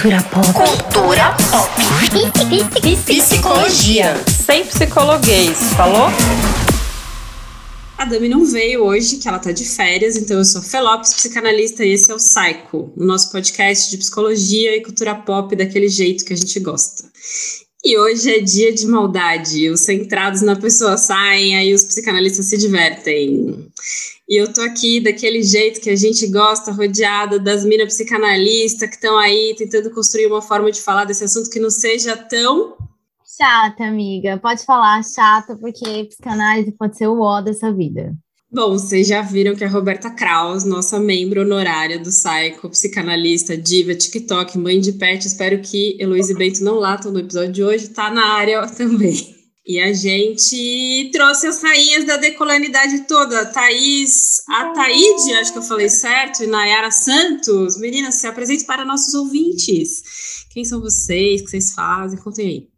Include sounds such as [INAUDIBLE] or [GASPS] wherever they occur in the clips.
Cultura pop. Cultura pop. Psicologia. Sem psicologuês, falou? A Dami não veio hoje, que ela tá de férias, então eu sou Felopes, psicanalista, e esse é o Psycho, o nosso podcast de psicologia e cultura pop daquele jeito que a gente gosta. E hoje é dia de maldade, os centrados na pessoa saem, aí os psicanalistas se divertem. E eu tô aqui daquele jeito que a gente gosta, rodeada das minas psicanalistas que estão aí tentando construir uma forma de falar desse assunto que não seja tão Chata, amiga. Pode falar chata, porque psicanálise pode ser o ó dessa vida. Bom, vocês já viram que a Roberta Kraus, nossa membro honorária do Psycho, psicanalista, diva, TikTok, mãe de pet, espero que Heloísa e Bento não latam no episódio de hoje, tá na área também. E a gente trouxe as rainhas da decolonidade toda. Thaís, a Taíde, acho que eu falei certo, e Nayara Santos. Meninas, se apresente para nossos ouvintes. Quem são vocês? O que vocês fazem? Contem aí.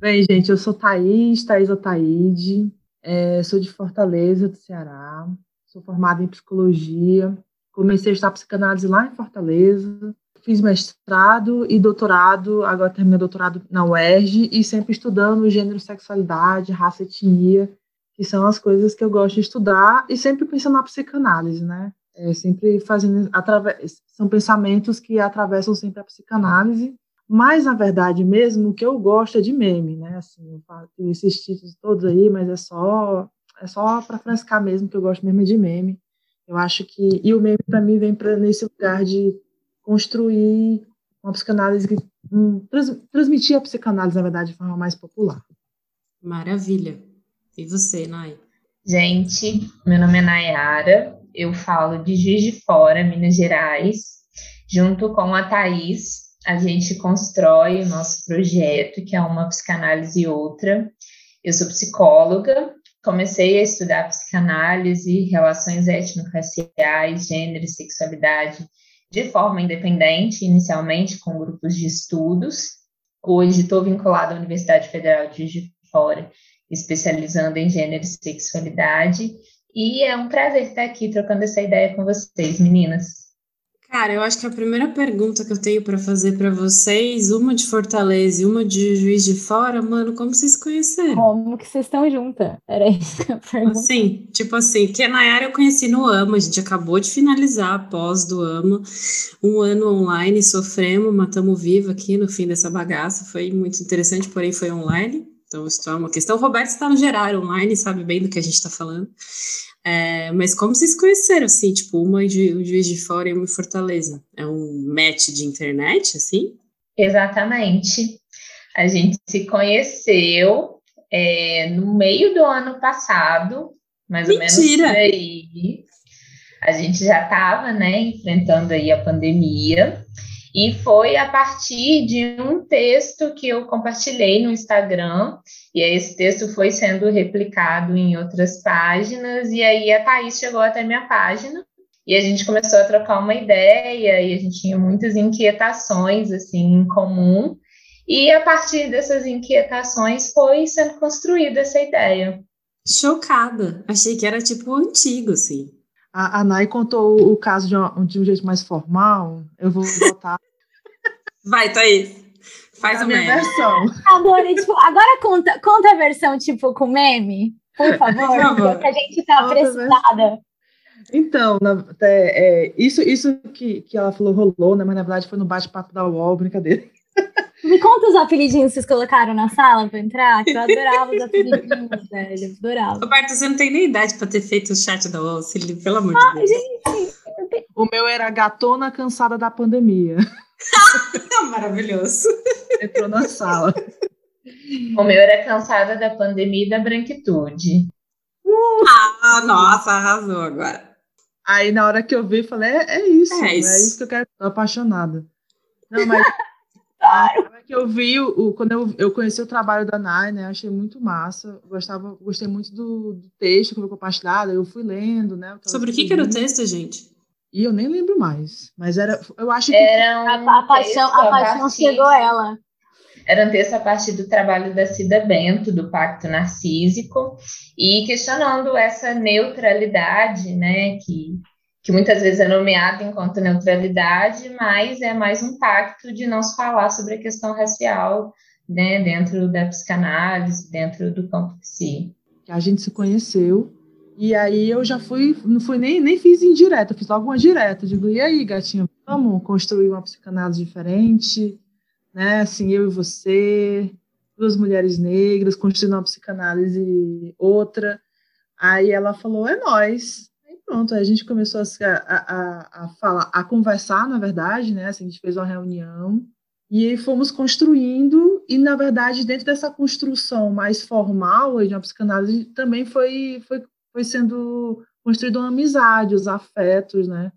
Bem, gente, eu sou Thaís, Thaís Otaíde, é, sou de Fortaleza, do Ceará, sou formada em psicologia, comecei a estudar psicanálise lá em Fortaleza, fiz mestrado e doutorado, agora terminei doutorado na UERJ e sempre estudando gênero, sexualidade, raça, etnia, que são as coisas que eu gosto de estudar e sempre pensando na psicanálise, né? É, sempre fazendo, através, são pensamentos que atravessam sempre a psicanálise mas, na verdade, mesmo, o que eu gosto é de meme, né? Assim, tenho esses títulos todos aí, mas é só é só para frescar mesmo, que eu gosto mesmo de meme. Eu acho que. E o meme, para mim, vem para nesse lugar de construir uma psicanálise que. Um, trans, transmitir a psicanálise, na verdade, de forma mais popular. Maravilha. E você, Nay? Gente, meu nome é Nayara, eu falo de Juiz de Fora, Minas Gerais, junto com a Thaís, a gente constrói o nosso projeto, que é uma psicanálise e outra. Eu sou psicóloga, comecei a estudar psicanálise, relações étnico-raciais, gênero e sexualidade de forma independente, inicialmente com grupos de estudos. Hoje estou vinculada à Universidade Federal de Juiz de Fora, especializando em gênero e sexualidade. E é um prazer estar aqui trocando essa ideia com vocês, meninas. Cara, eu acho que a primeira pergunta que eu tenho para fazer para vocês, uma de Fortaleza e uma de Juiz de Fora, mano, como vocês se conheceram? Como que vocês estão juntas? Era isso que eu pergunto. Assim, tipo assim, que a Nayara eu conheci no AMA, a gente acabou de finalizar a pós do AMA, um ano online, sofremos, matamos vivo aqui no fim dessa bagaça, foi muito interessante, porém foi online, então isso é uma questão. O Roberto está no geral online, sabe bem do que a gente está falando. É, mas como vocês conheceram, assim, tipo, uma de um Juiz de Fora e uma em Fortaleza? É um match de internet, assim? Exatamente. A gente se conheceu é, no meio do ano passado, mais Mentira. ou menos por aí. A gente já estava, né, enfrentando aí a pandemia. E foi a partir de um texto que eu compartilhei no Instagram, e esse texto foi sendo replicado em outras páginas, e aí a Thaís chegou até minha página, e a gente começou a trocar uma ideia, e a gente tinha muitas inquietações, assim, em comum, e a partir dessas inquietações foi sendo construída essa ideia. Chocada. Achei que era, tipo, antigo, assim. A, a Nay contou o caso de, uma, de um jeito mais formal. Eu vou botar Vai, Thaís. Faz a o minha meme. versão. Adorei, tipo, agora conta, conta a versão, tipo, com meme, por favor, Por favor. porque a gente tá Conta a versão. precisada. Então, na- é, é, isso, isso que, que ela falou rolou, né? Mas na verdade foi no bate-papo da UOL, brincadeira. Me conta os apelidinhos que vocês colocaram na sala pra entrar, que eu adorava os apelidinhos, [LAUGHS] velho, adorava. Roberto, você não tem nem idade para ter feito o chat da UOL, Cílio, pelo amor de Deus. Gente, O meu era gatona cansada da pandemia. [LAUGHS] Maravilhoso. Entrou na sala. O meu era cansada da pandemia e da branquitude. Ah, nossa, arrasou agora. Aí na hora que eu vi, falei, é, é isso, É é isso. isso. que eu quero, tô apaixonada. Não, mas hora que eu vi, o, o- quando eu, eu conheci o trabalho da Nai, né, achei muito massa, gostava, gostei muito do, do texto que foi compartilhado, eu fui lendo, né. Sobre o que, que era o texto, gente? E eu nem lembro mais, mas era, eu acho que Era um a, a paixão, a paixão chegou a ela. Era um texto a partir do trabalho da Cida Bento, do Pacto Narcísico, e questionando essa neutralidade, né, que, que muitas vezes é nomeado enquanto neutralidade, mas é mais um pacto de não se falar sobre a questão racial né, dentro da psicanálise, dentro do campo psi. A gente se conheceu e aí eu já fui, não fui nem, nem fiz indireta, fiz logo uma direta. Digo, e aí, gatinho, vamos construir uma psicanálise diferente, né? Assim, eu e você, duas mulheres negras, construindo uma psicanálise outra. Aí ela falou, é nós. Pronto, a gente começou a, a, a, falar, a conversar, na verdade, né? Assim, a gente fez uma reunião e aí fomos construindo, e na verdade, dentro dessa construção mais formal de uma psicanálise, também foi, foi foi sendo construída uma amizade, os afetos, né?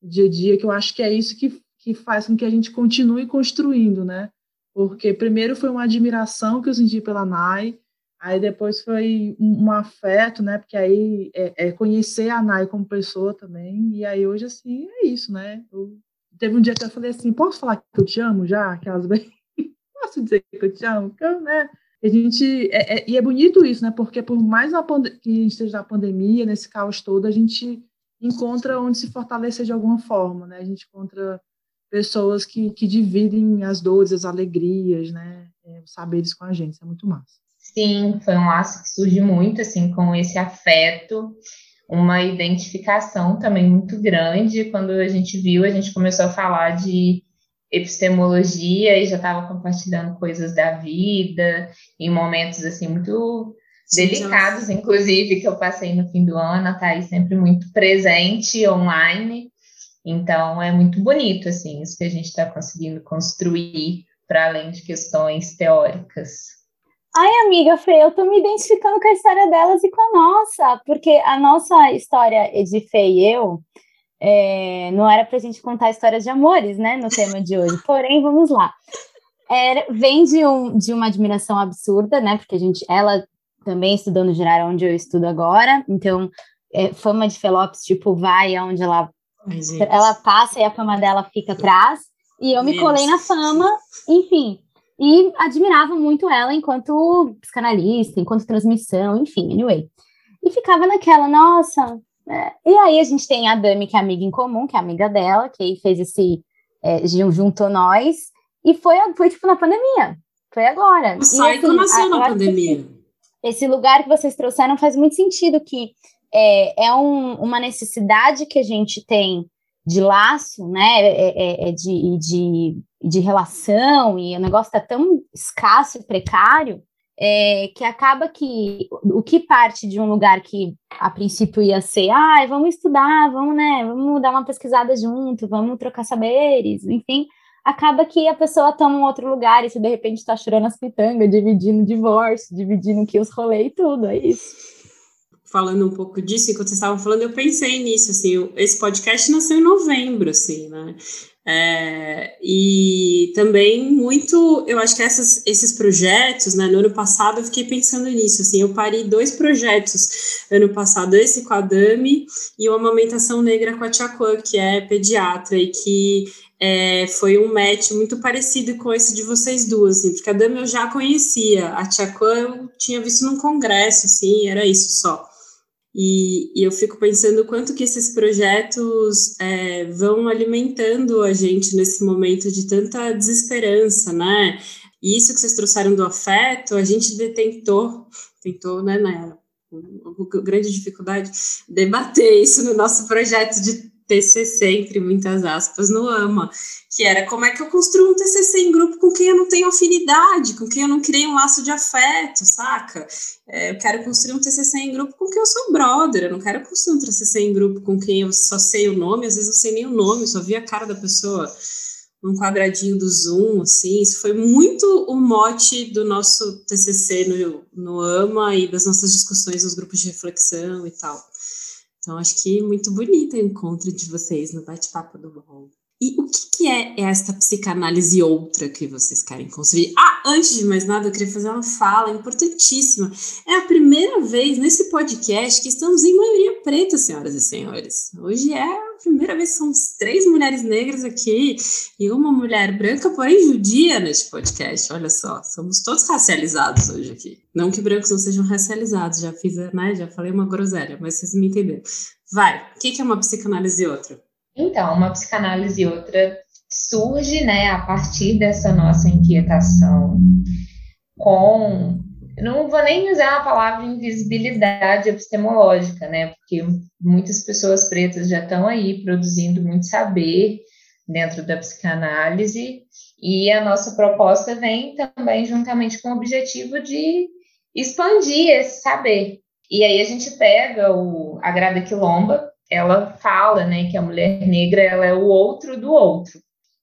Dia a dia, que eu acho que é isso que, que faz com que a gente continue construindo, né? Porque primeiro foi uma admiração que eu senti pela Nai, aí depois foi um, afeto, né? Porque aí é, é, conhecer a Nai como pessoa também, e aí hoje, assim, é isso, né? Eu, teve um dia que eu falei assim, posso falar que eu te amo já? Aquelas bem... [LAUGHS] Posso dizer que eu te amo? Porque né? A gente, é, é, e é bonito isso, né? Porque por mais que a gente esteja na pandemia, nesse caos todo, a gente encontra onde se fortalecer de alguma forma, né? A gente encontra pessoas que, que dividem as dores, as alegrias, né? É, os saberes com a gente, isso é muito massa. Sim, foi um laço que surge muito, assim, com esse afeto, uma identificação também muito grande. Quando a gente viu, a gente começou a falar de epistemologia e já estava compartilhando coisas da vida, em momentos assim muito delicados, inclusive, que eu passei no fim do ano, a Thaís sempre muito presente online. Então é muito bonito assim isso que a gente está conseguindo construir para além de questões teóricas. Ai, amiga Fê, eu tô me identificando com a história delas e com a nossa, porque a nossa história de Fê e eu, é, não era para a gente contar histórias de amores, né, no tema de hoje. Porém, vamos lá. Era, vem de, um, de uma admiração absurda, né, porque a gente, ela também estudou no geral onde eu estudo agora, então é, fama de Felopes, tipo, vai aonde ela, ela passa e a fama dela fica atrás, e eu me colei na fama, enfim, e admirava muito ela enquanto psicanalista, enquanto transmissão, enfim, anyway. E ficava naquela, nossa, é, e aí a gente tem a Dami, que é amiga em comum, que é amiga dela, que aí fez esse. É, juntou nós, e foi, foi tipo na pandemia. Foi agora. O Psycho assim, nasceu na pandemia. Esse lugar que vocês trouxeram faz muito sentido, que é, é um, uma necessidade que a gente tem de laço, né, é, é, é de, de, de relação, e o negócio está tão escasso e precário, é, que acaba que o que parte de um lugar que a princípio ia ser, ah, vamos estudar, vamos, né, vamos dar uma pesquisada junto, vamos trocar saberes, enfim, acaba que a pessoa toma um outro lugar e se de repente está chorando as pitangas, dividindo divórcio, dividindo que os rolês e tudo, é isso. Falando um pouco disso, enquanto vocês estavam falando, eu pensei nisso, assim, esse podcast nasceu em novembro, assim, né? É, e também muito, eu acho que essas, esses projetos, né, no ano passado eu fiquei pensando nisso, assim, eu parei dois projetos ano passado, esse com a Dami e o Amamentação Negra com a Tchacuan, que é pediatra e que é, foi um match muito parecido com esse de vocês duas, assim, porque a Dami eu já conhecia, a Tchacuan eu tinha visto num congresso, assim, era isso só. E, e, eu fico pensando quanto que esses projetos é, vão alimentando a gente nesse momento de tanta desesperança, né? E isso que vocês trouxeram do afeto, a gente tentou, tentou, né, com grande dificuldade, debater isso no nosso projeto de TCC, entre muitas aspas, no AMA, que era como é que eu construo um TCC em grupo com quem eu não tenho afinidade, com quem eu não criei um laço de afeto, saca? É, eu quero construir um TCC em grupo com quem eu sou brother, eu não quero construir um TCC em grupo com quem eu só sei o nome, às vezes não sei nem o nome, só vi a cara da pessoa num quadradinho do Zoom, assim, isso foi muito o mote do nosso TCC no, no AMA e das nossas discussões nos grupos de reflexão e tal. Então, acho que muito bonito o encontro de vocês no bate-papo do bom. E o que, que, é esta psicanálise outra que vocês querem construir? Ah, antes de mais nada, eu queria fazer uma fala importantíssima. É a primeira vez nesse podcast que estamos em maioria preta, senhoras e senhores. Hoje é primeira vez que somos três mulheres negras aqui e uma mulher branca, porém judia, neste podcast. Olha só, somos todos racializados hoje aqui. Não que brancos não sejam racializados, já fiz, né? Já falei uma groselha, mas vocês me entenderam. Vai, o que é uma psicanálise e outra? Então, uma psicanálise e outra surge, né, a partir dessa nossa inquietação com não vou nem usar a palavra invisibilidade epistemológica, né? Porque muitas pessoas pretas já estão aí produzindo muito saber dentro da psicanálise, e a nossa proposta vem também juntamente com o objetivo de expandir esse saber. E aí a gente pega o, a Grada Quilomba, ela fala né, que a mulher negra ela é o outro do outro.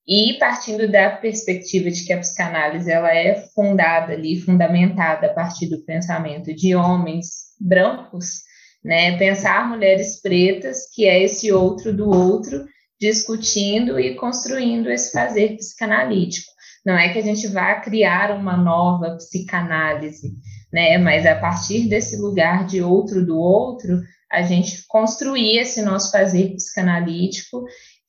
E partindo da perspectiva de que a psicanálise ela é fundada ali, fundamentada a partir do pensamento de homens brancos, né, pensar mulheres pretas, que é esse outro do outro, discutindo e construindo esse fazer psicanalítico. Não é que a gente vá criar uma nova psicanálise, né, mas a partir desse lugar de outro do outro, a gente construir esse nosso fazer psicanalítico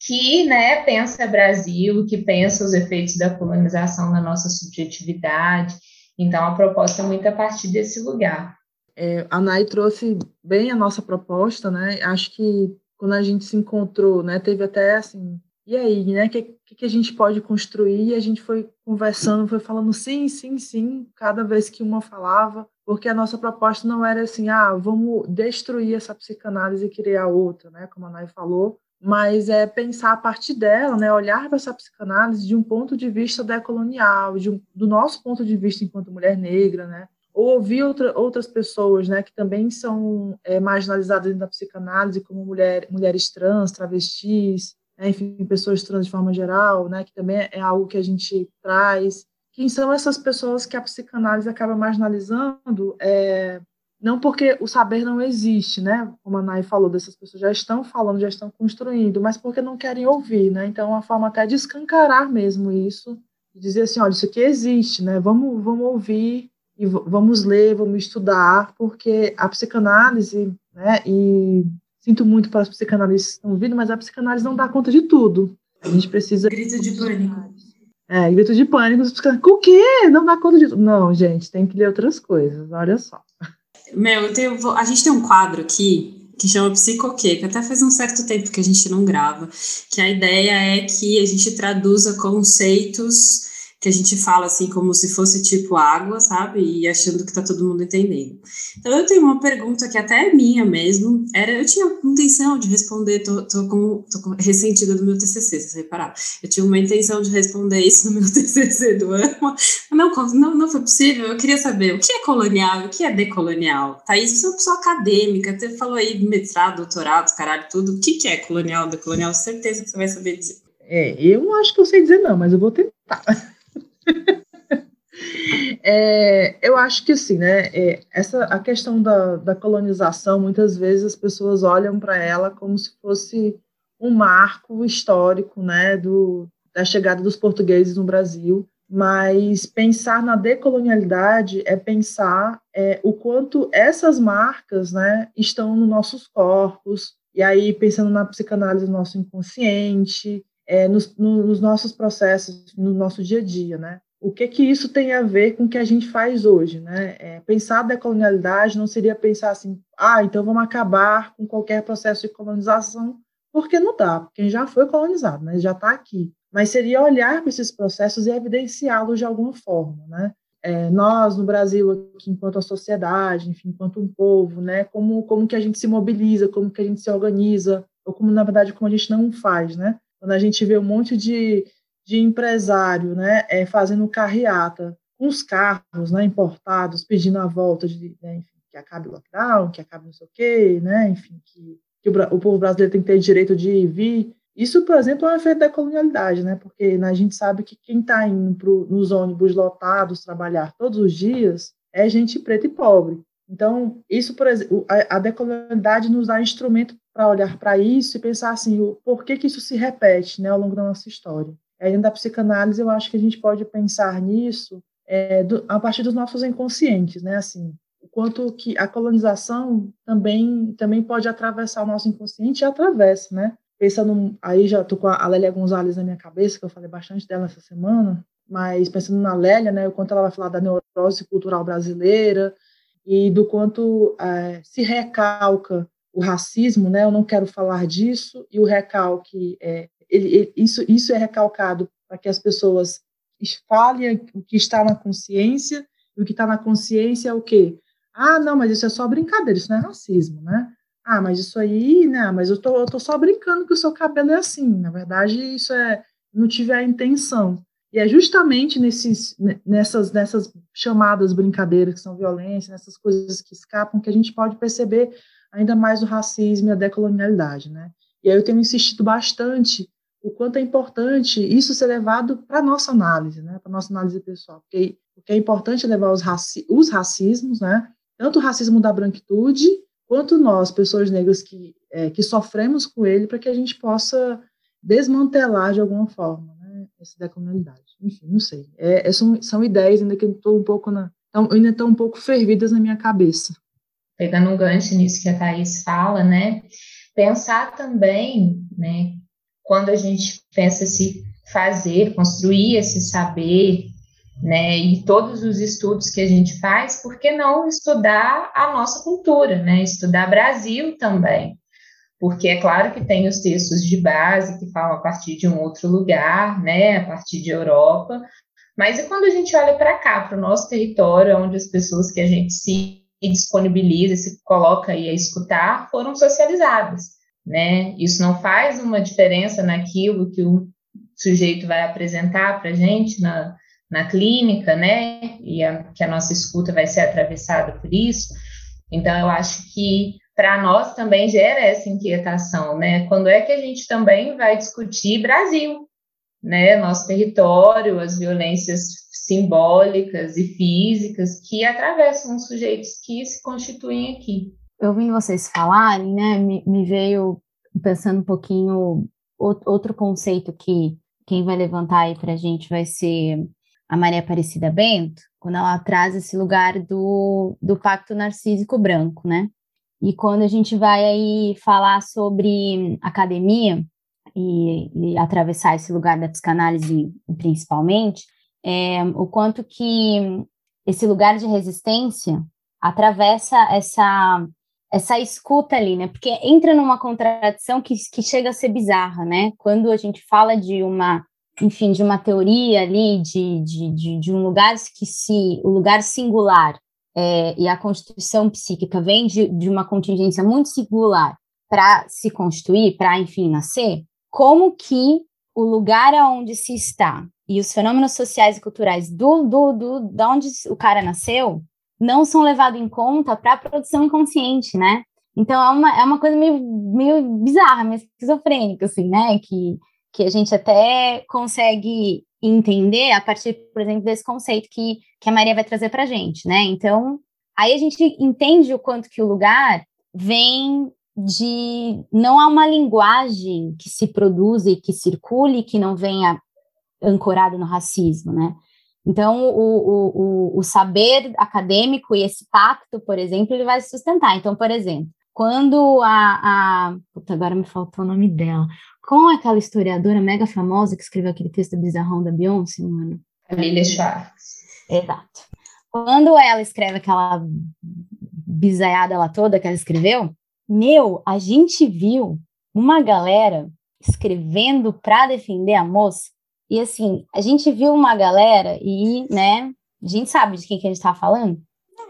que né, pensa Brasil, que pensa os efeitos da colonização na nossa subjetividade. Então, a proposta é muito a partir desse lugar. É, a Nai trouxe bem a nossa proposta, né? Acho que quando a gente se encontrou, né, teve até assim, e aí, né, o que, que a gente pode construir? E a gente foi conversando, foi falando sim, sim, sim, cada vez que uma falava, porque a nossa proposta não era assim, ah, vamos destruir essa psicanálise e criar outra, né, como a Nai falou, mas é pensar a partir dela, né, olhar para essa psicanálise de um ponto de vista decolonial, de um, do nosso ponto de vista enquanto mulher negra, né, ou ouvir outra, outras pessoas, né, que também são é, marginalizadas da psicanálise, como mulher, mulheres trans, travestis, né, enfim, pessoas trans de forma geral, né, que também é algo que a gente traz. Quem são essas pessoas que a psicanálise acaba marginalizando? É, não porque o saber não existe, né? Como a Nai falou, dessas pessoas já estão falando, já estão construindo, mas porque não querem ouvir, né? Então, é uma forma até de escancarar mesmo isso, de dizer assim, olha, isso aqui existe, né? Vamos, vamos ouvir e vamos ler, vamos estudar, porque a psicanálise, né? E sinto muito para os psicanalistas que estão ouvindo, mas a psicanálise não dá conta de tudo. A gente precisa. Grito de pânico. É, grito de pânico. O quê? Não dá conta de tudo. Não, gente, tem que ler outras coisas, olha só. Meu, tenho, a gente tem um quadro aqui que chama Psicoquê, que até faz um certo tempo que a gente não grava, que a ideia é que a gente traduza conceitos que a gente fala assim como se fosse tipo água, sabe? E achando que tá todo mundo entendendo. Então eu tenho uma pergunta que até é minha mesmo. Era, eu tinha intenção de responder, tô, tô, com, tô com, ressentida do meu TCC, se reparar. Eu tinha uma intenção de responder isso no meu [LAUGHS] TCC do ano, não, não, não foi possível. Eu queria saber o que é colonial, o que é decolonial. Thaís, você é uma pessoa acadêmica, você falou aí mestrado, doutorado, caralho, tudo. O que, que é colonial, decolonial? Certeza que você vai saber dizer. É, eu acho que eu sei dizer não, mas eu vou tentar. [LAUGHS] [LAUGHS] É, eu acho que assim, né? É, essa a questão da, da colonização, muitas vezes as pessoas olham para ela como se fosse um marco histórico, né? Do, da chegada dos portugueses no Brasil. Mas pensar na decolonialidade é pensar é, o quanto essas marcas, né, estão nos nossos corpos. E aí pensando na psicanálise do nosso inconsciente, é, nos, nos, nossos processos, no nosso dia a dia, né? O que que isso tem a ver com o que a gente faz hoje, né? É, pensar a decolonialidade não seria pensar assim, ah, então vamos acabar com qualquer processo de colonização, porque não dá, porque quem já foi colonizado, né? Já está aqui. Mas seria olhar para esses processos e evidenciá-los de alguma forma, né? É, nós no Brasil aqui, enquanto a sociedade, enfim, enquanto um povo, né? Como como que a gente se mobiliza, como que a gente se organiza, ou como na verdade como a gente não faz, né? Quando a gente vê um monte de, de empresário né, é, fazendo carreata com os carros né, importados, pedindo a volta de, né, enfim, que acabe o lockdown, que acabe não sei o quê, né, enfim, que, que o, o, povo brasileiro tem que ter direito de vir. Isso, por exemplo, é um efeito da colonialidade, né, porque né, a gente sabe que quem está indo pro, nos ônibus lotados trabalhar todos os dias é gente preta e pobre. Então, isso, por exemplo, a, a decolonialidade nos dá instrumento para olhar para isso e pensar assim, o, por que, que isso se repete né, ao longo da nossa história. Aí, dentro da psicanálise, eu acho que a gente pode pensar nisso é, do, a partir dos nossos inconscientes, né, assim, o quanto que a colonização também, também pode atravessar o nosso inconsciente e atravessa, né, pensando, aí já estou com a Lélia Gonzalez na minha cabeça, que eu falei bastante dela essa semana, mas pensando na Lélia, né, o quanto ela vai falar da neurose cultural brasileira e do quanto é, se recalca o racismo, né? Eu não quero falar disso e o recalque é ele, ele, isso isso é recalcado para que as pessoas falem o que está na consciência e o que está na consciência é o quê? Ah, não, mas isso é só brincadeira, isso não é racismo, né? Ah, mas isso aí, né? Mas eu tô, eu tô só brincando que o seu cabelo é assim. Na verdade, isso é. Não tive a intenção. E é justamente nesses, nessas, nessas chamadas brincadeiras que são violência, nessas coisas que escapam, que a gente pode perceber ainda mais o racismo e a decolonialidade, né? E aí eu tenho insistido bastante o quanto é importante isso ser levado para nossa análise, né? Para nossa análise pessoal. Porque, porque é importante levar os, raci os racismos, né? Tanto o racismo da branquitude, quanto nós, pessoas negras que, é, que sofremos com ele, para que a gente possa desmantelar de alguma forma né, essa decolonialidade. Enfim, não sei. É, é, são, são ideias ainda que estou um pouco na, tão, ainda estão um pouco fervidas na minha cabeça. Pegando um gancho nisso que a Thais fala, né? Pensar também, né? Quando a gente pensa se fazer, construir esse saber, né? E todos os estudos que a gente faz, por que não estudar a nossa cultura, né? Estudar Brasil também. Porque é claro que tem os textos de base que falam a partir de um outro lugar, né? A partir de Europa. Mas e quando a gente olha para cá, para o nosso território, onde as pessoas que a gente se disponibiliza, se coloca aí a escutar, foram socializadas, né? Isso não faz uma diferença naquilo que o sujeito vai apresentar para a gente na, na clínica, né? E a, que a nossa escuta vai ser atravessada por isso. Então, eu acho que para nós também gera essa inquietação, né? Quando é que a gente também vai discutir Brasil, né? Nosso território, as violências simbólicas e físicas que atravessam os sujeitos que se constituem aqui. Ouvindo vocês falarem, né, me, me veio pensando um pouquinho outro conceito que quem vai levantar aí para a gente vai ser a Maria Aparecida Bento, quando ela traz esse lugar do, do pacto narcísico branco, né? E quando a gente vai aí falar sobre academia e, e atravessar esse lugar da psicanálise principalmente, é, o quanto que esse lugar de resistência atravessa essa essa escuta ali, né? Porque entra numa contradição que, que chega a ser bizarra, né? Quando a gente fala de uma enfim, de uma teoria ali, de, de, de, de um lugar que se, o lugar singular é, e a constituição psíquica vem de, de uma contingência muito singular para se constituir, para, enfim, nascer, como que o lugar aonde se está e os fenômenos sociais e culturais do, do, do da onde o cara nasceu não são levados em conta para a produção inconsciente, né? Então é uma, é uma coisa meio, meio bizarra, meio esquizofrênica, assim, né? Que que a gente até consegue entender a partir, por exemplo, desse conceito que, que a Maria vai trazer para a gente, né? Então, aí a gente entende o quanto que o lugar vem de não há uma linguagem que se produza e que circule que não venha ancorada no racismo, né? Então, o, o, o, saber acadêmico e esse pacto, por exemplo, ele vai se sustentar. Então, por exemplo, quando a, a. Puta, agora me faltou o nome dela. Com aquela historiadora mega famosa que escreveu aquele texto bizarrão da Beyoncé, mano. Lilia Schwartz. Exato. Quando ela escreve aquela bizaiada lá toda que ela escreveu, meu, a gente viu uma galera escrevendo para defender a moça. E assim, a gente viu uma galera e, né, a gente sabe de quem que a gente tá falando?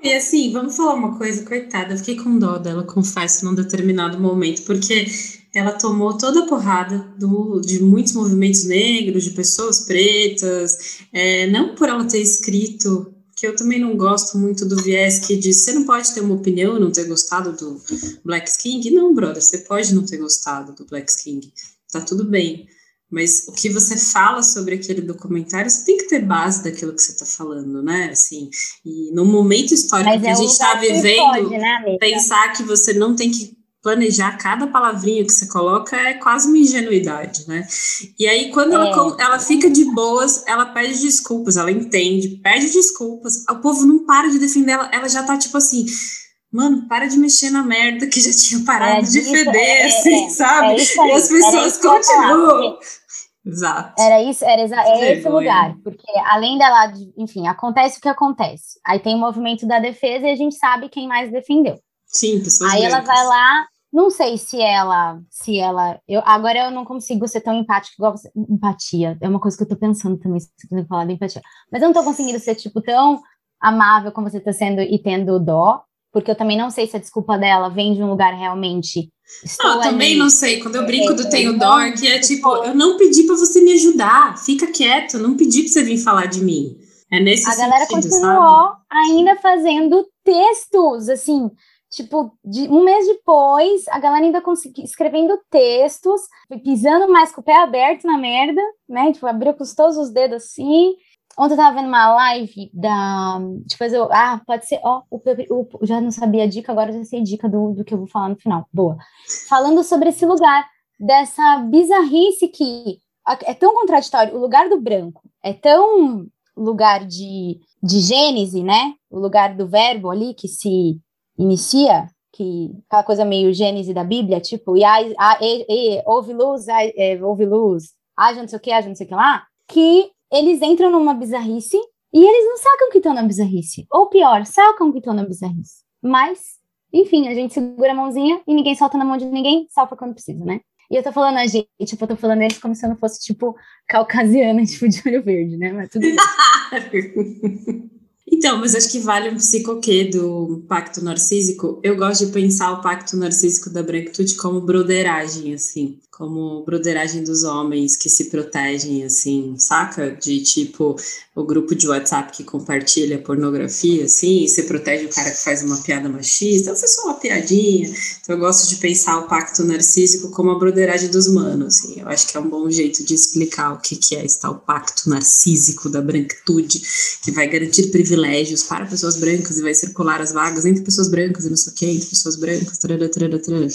E assim, vamos falar uma coisa, coitada, eu fiquei com dó dela, confesso, num determinado momento, porque ela tomou toda a porrada do, de muitos movimentos negros, de pessoas pretas, é, não por ela ter escrito, que eu também não gosto muito do viés que diz, você não pode ter uma opinião, não ter gostado do Black King, não, brother, você pode não ter gostado do Black King, tá tudo bem, mas o que você fala sobre aquele documentário, você tem que ter base daquilo que você está falando, né? Assim, e no momento histórico mas que é a gente está vivendo, pode, né, pensar que você não tem que planejar cada palavrinha que você coloca é quase uma ingenuidade, né? E aí, quando é. ela, ela fica de boas, ela pede desculpas, ela entende, pede desculpas, o povo não para de defender ela, ela já tá tipo assim mano, para de mexer na merda que já tinha parado é, de feder, é, assim, é, sabe? e as pessoas continuam. Exato. Era isso, era exa é esse lugar, porque além dela, enfim, acontece o que acontece. Aí tem o movimento da defesa e a gente sabe quem mais defendeu. Sim, pessoas Aí brancas. ela vai lá não sei se ela, se ela, eu agora eu não consigo ser tão empática igual você, empatia, é uma coisa que eu tô pensando também, se você falar de empatia, mas eu não tô conseguindo ser, tipo, tão amável como você tá sendo e tendo dó, porque eu também não sei se a desculpa dela vem de um lugar realmente não, eu também não sei. Quando eu brinco do tenho dó, que é tipo, eu não pedi para você me ajudar. Fica quieto, eu não pedi para você vir falar de mim. É nesse a sentido, galera continuou sabe? ainda fazendo textos, assim, tipo, de um mês depois, a galera ainda conseguiu escrevendo textos, pisando mais com o pé aberto na merda, né? Tipo, abriu com todos os dedos assim. Ontem eu tava vendo uma live da. Tipo, eu. Ah, pode ser. Ó, o, o, já não sabia a dica, agora já sei a dica do, do que eu vou falar no final. Boa. Falando sobre esse lugar, dessa bizarrice que é tão contraditório. O lugar do branco é tão lugar de, de gênese, né? O lugar do verbo ali que se inicia, que aquela coisa meio gênese da Bíblia, tipo, e, a, a, e, e houve luz, a, é, houve luz, haja não sei o que, haja não sei o que lá, que eles entram numa bizarrice e eles não sacam que estão na bizarrice. Ou pior, sacam que estão na bizarrice. Mas, enfim, a gente segura a mãozinha e ninguém solta na mão de ninguém, salva quando precisa, né? E eu tô falando a gente, tipo, eu tô falando eles como se eu não fosse, tipo, caucasiana, [LAUGHS] tipo, de olho verde, né? Mas tudo bem. [LAUGHS] Então, mas acho que vale um psicoquê do pacto narcísico. Eu gosto de pensar o pacto narcísico da branquitude como broderagem, assim como broderagem dos homens que se protegem, assim, saca? De tipo, o grupo de WhatsApp que compartilha pornografia, assim, e você protege o cara que faz uma piada machista. Fiz só uma piadinha. Então, eu gosto de pensar o pacto narcísico como a broderagem dos manos, assim. Eu acho que é um bom jeito de explicar o que, que é esse tal pacto narcísico da branquitude, que vai garantir privilégios para pessoas brancas e vai circular as vagas entre pessoas brancas e não sei o quê, entre pessoas brancas, tarará, tarará, tarará.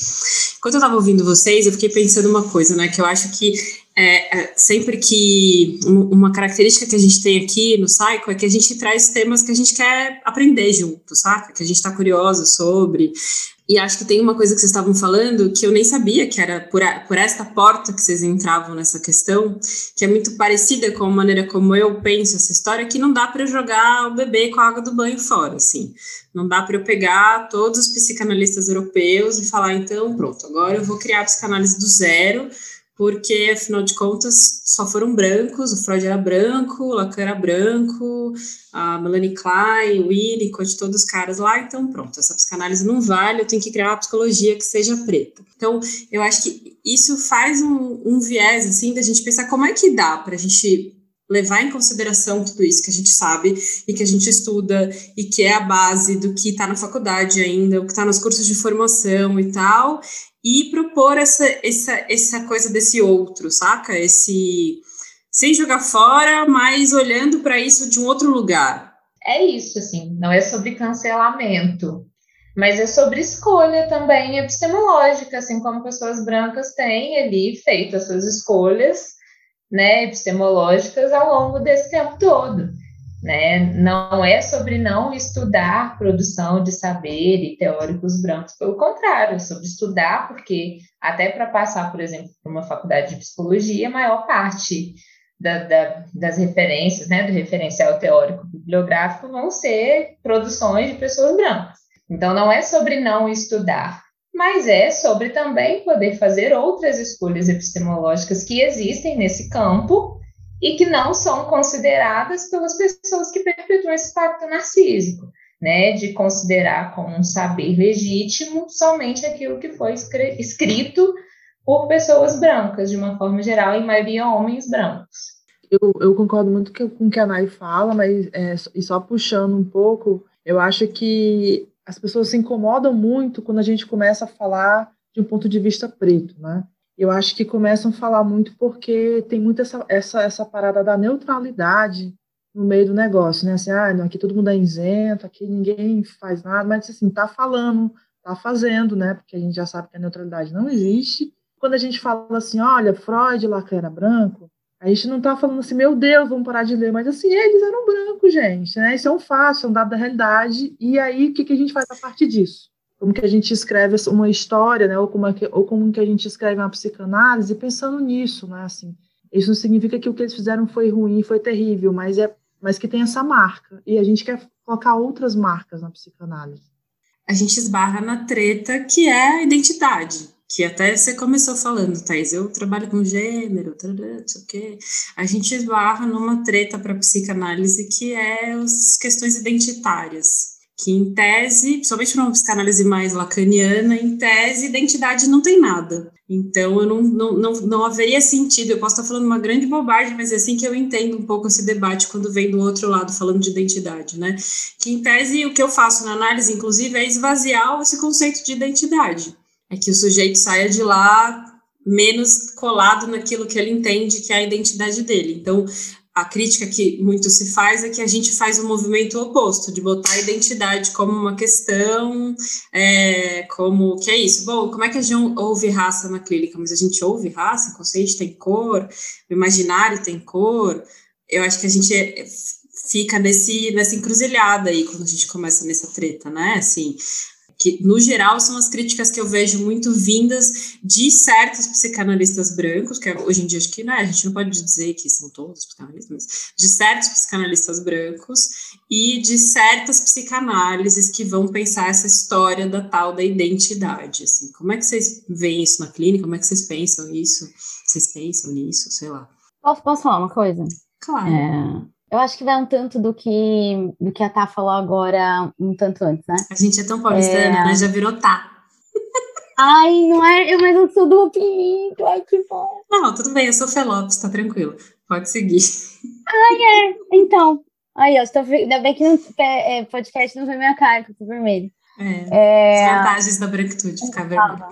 Enquanto eu tava ouvindo vocês, eu fiquei pensando uma coisa, né? Que eu acho que é, é, sempre que uma característica que a gente tem aqui no Psycho é que a gente traz temas que a gente quer aprender junto, saca? Que a gente está curioso sobre. E acho que tem uma coisa que vocês estavam falando que eu nem sabia que era por, a, por esta porta que vocês entravam nessa questão, que é muito parecida com a maneira como eu penso essa história, que não dá para jogar o bebê com a água do banho fora, assim. Não dá para eu pegar todos os psicanalistas europeus e falar, então, pronto, agora eu vou criar a psicanálise do zero, porque afinal de contas só foram brancos, o Freud era branco, o Lacan era branco, a Melanie Klein, o Winnicott, todos os caras lá, então pronto, essa psicanálise não vale, eu tenho que criar uma psicologia que seja preta. Então, eu acho que isso faz um, um viés, assim, da gente pensar como é que dá para a gente levar em consideração tudo isso que a gente sabe e que a gente estuda e que é a base do que está na faculdade ainda, o que está nos cursos de formação e tal, e propor essa, essa, essa coisa desse outro, saca? Esse sem jogar fora, mas olhando para isso de um outro lugar. É isso, assim, não é sobre cancelamento, mas é sobre escolha também epistemológica, assim como pessoas brancas têm ali feito as suas escolhas, né, epistemológicas ao longo desse tempo todo né? Não é sobre não estudar produção de saber e teóricos brancos, pelo contrário, é sobre estudar, porque até para passar, por exemplo, para uma faculdade de psicologia, a maior parte da, da, das referências, né, do referencial teórico bibliográfico vão ser produções de pessoas brancas. Então, não é sobre não estudar, mas é sobre também poder fazer outras escolhas epistemológicas que existem nesse campo e que não são consideradas pelas pessoas que perpetuam esse pacto narcísico, né, de considerar como um saber legítimo somente aquilo que foi escrito por pessoas brancas, de uma forma geral, em maioria homens brancos. Eu, eu concordo muito com o que a Nai fala, mas é, e só puxando um pouco, eu acho que as pessoas se incomodam muito quando a gente começa a falar de um ponto de vista preto, né? eu acho que começam a falar muito porque tem muito essa, essa, essa parada da neutralidade no meio do negócio, né? Assim, ah, não, aqui todo mundo é isento, aqui ninguém faz nada, mas assim, tá falando, tá fazendo, né? Porque a gente já sabe que a neutralidade não existe. Quando a gente fala assim, olha, Freud, Lacan era branco, a gente não tá falando assim, meu Deus, vamos parar de ler, mas assim, eles eram brancos, gente, né? Isso é um fato, é um dado da realidade, e aí o que, que a gente faz a partir disso? como que a gente escreve uma história, né, ou como, é que, ou como que a gente escreve uma psicanálise, pensando nisso, né, assim, isso não significa que o que eles fizeram foi ruim, foi terrível, mas é, mas que tem essa marca, e a gente quer colocar outras marcas na psicanálise. a gente esbarra na treta que é a identidade. Que até você começou falando, Thais, eu trabalho com gênero, não quê. A gente esbarra numa treta para psicanálise que é as questões identitárias que em tese, principalmente para uma psicanálise mais lacaniana, em tese, identidade não tem nada. Então, eu não, não, não, não haveria sentido, eu posso estar falando uma grande bobagem, mas é assim que eu entendo um pouco esse debate quando vem do outro lado falando de identidade, né? Que em tese, o que eu faço na análise, inclusive, é esvaziar esse conceito de identidade. É que o sujeito saia de lá menos colado naquilo que ele entende que é a identidade dele. Então, a crítica que muito se faz é que a gente faz o um movimento oposto, de botar a identidade como uma questão, é, como que é isso? Bom, como é que a gente ouve raça na clínica? Mas a gente ouve raça, o conceito tem cor, o imaginário tem cor. Eu acho que a gente fica nesse, nessa encruzilhada aí quando a gente começa nessa treta, né? Assim, que no geral são as críticas que eu vejo muito vindas de certos psicanalistas brancos, que hoje em dia acho que não é, a gente não pode dizer que são todos psicanalistas, mas de certos psicanalistas brancos e de certas psicanálises que vão pensar essa história da tal da identidade, assim. Como é que vocês veem isso na clínica? Como é que vocês pensam isso? Vocês pensam nisso? Sei lá. Posso, posso falar uma coisa? Claro. É, eu acho que vai um tanto do que, do que a Tá falou agora, um tanto antes, né? A gente é tão paulistana, é... né? Já virou Tá. Ai, não é, mas eu sou do apelido, ai que bom. Não, tudo bem, eu sou Felopes, tá tranquilo. Pode seguir. Ai, é. Então, aí, ó, estou, ainda bem que no é, podcast não foi minha cara, que eu tô vermelho. É, é... As vantagens da branquitude, ficar vermelho.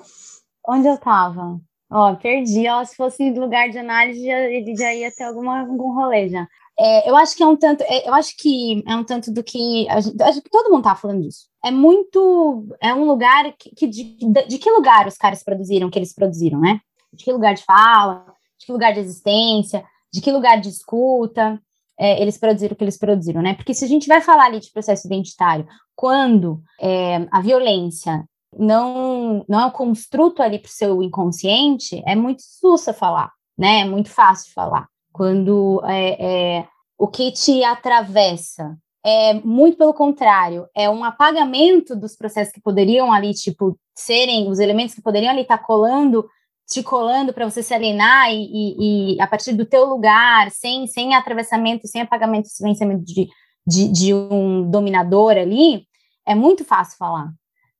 Onde eu tava? Ó, perdi, ó, se fosse lugar de análise, já, ele já ia ter alguma, algum rolê já. É, eu acho que é um tanto, é, eu acho que é um tanto do que acho que todo mundo tá falando disso. É muito, é um lugar que, que de, de, de, que lugar os caras produziram, que eles produziram, né? De que lugar de fala, de que lugar de existência, de que lugar de escuta, é, eles produziram o que eles produziram, né? Porque se a gente vai falar ali de processo identitário, quando é, a violência não não é um construto ali para o seu inconsciente, é muito sussa falar, né? É muito fácil falar quando é, é, o que te atravessa é muito pelo contrário, é um apagamento dos processos que poderiam ali, tipo, serem os elementos que poderiam ali estar tá colando, te colando para você se alienar e, e, e, a partir do teu lugar, sem, sem atravessamento, sem apagamento, sem vencimento de, de, de um dominador ali, é muito fácil falar,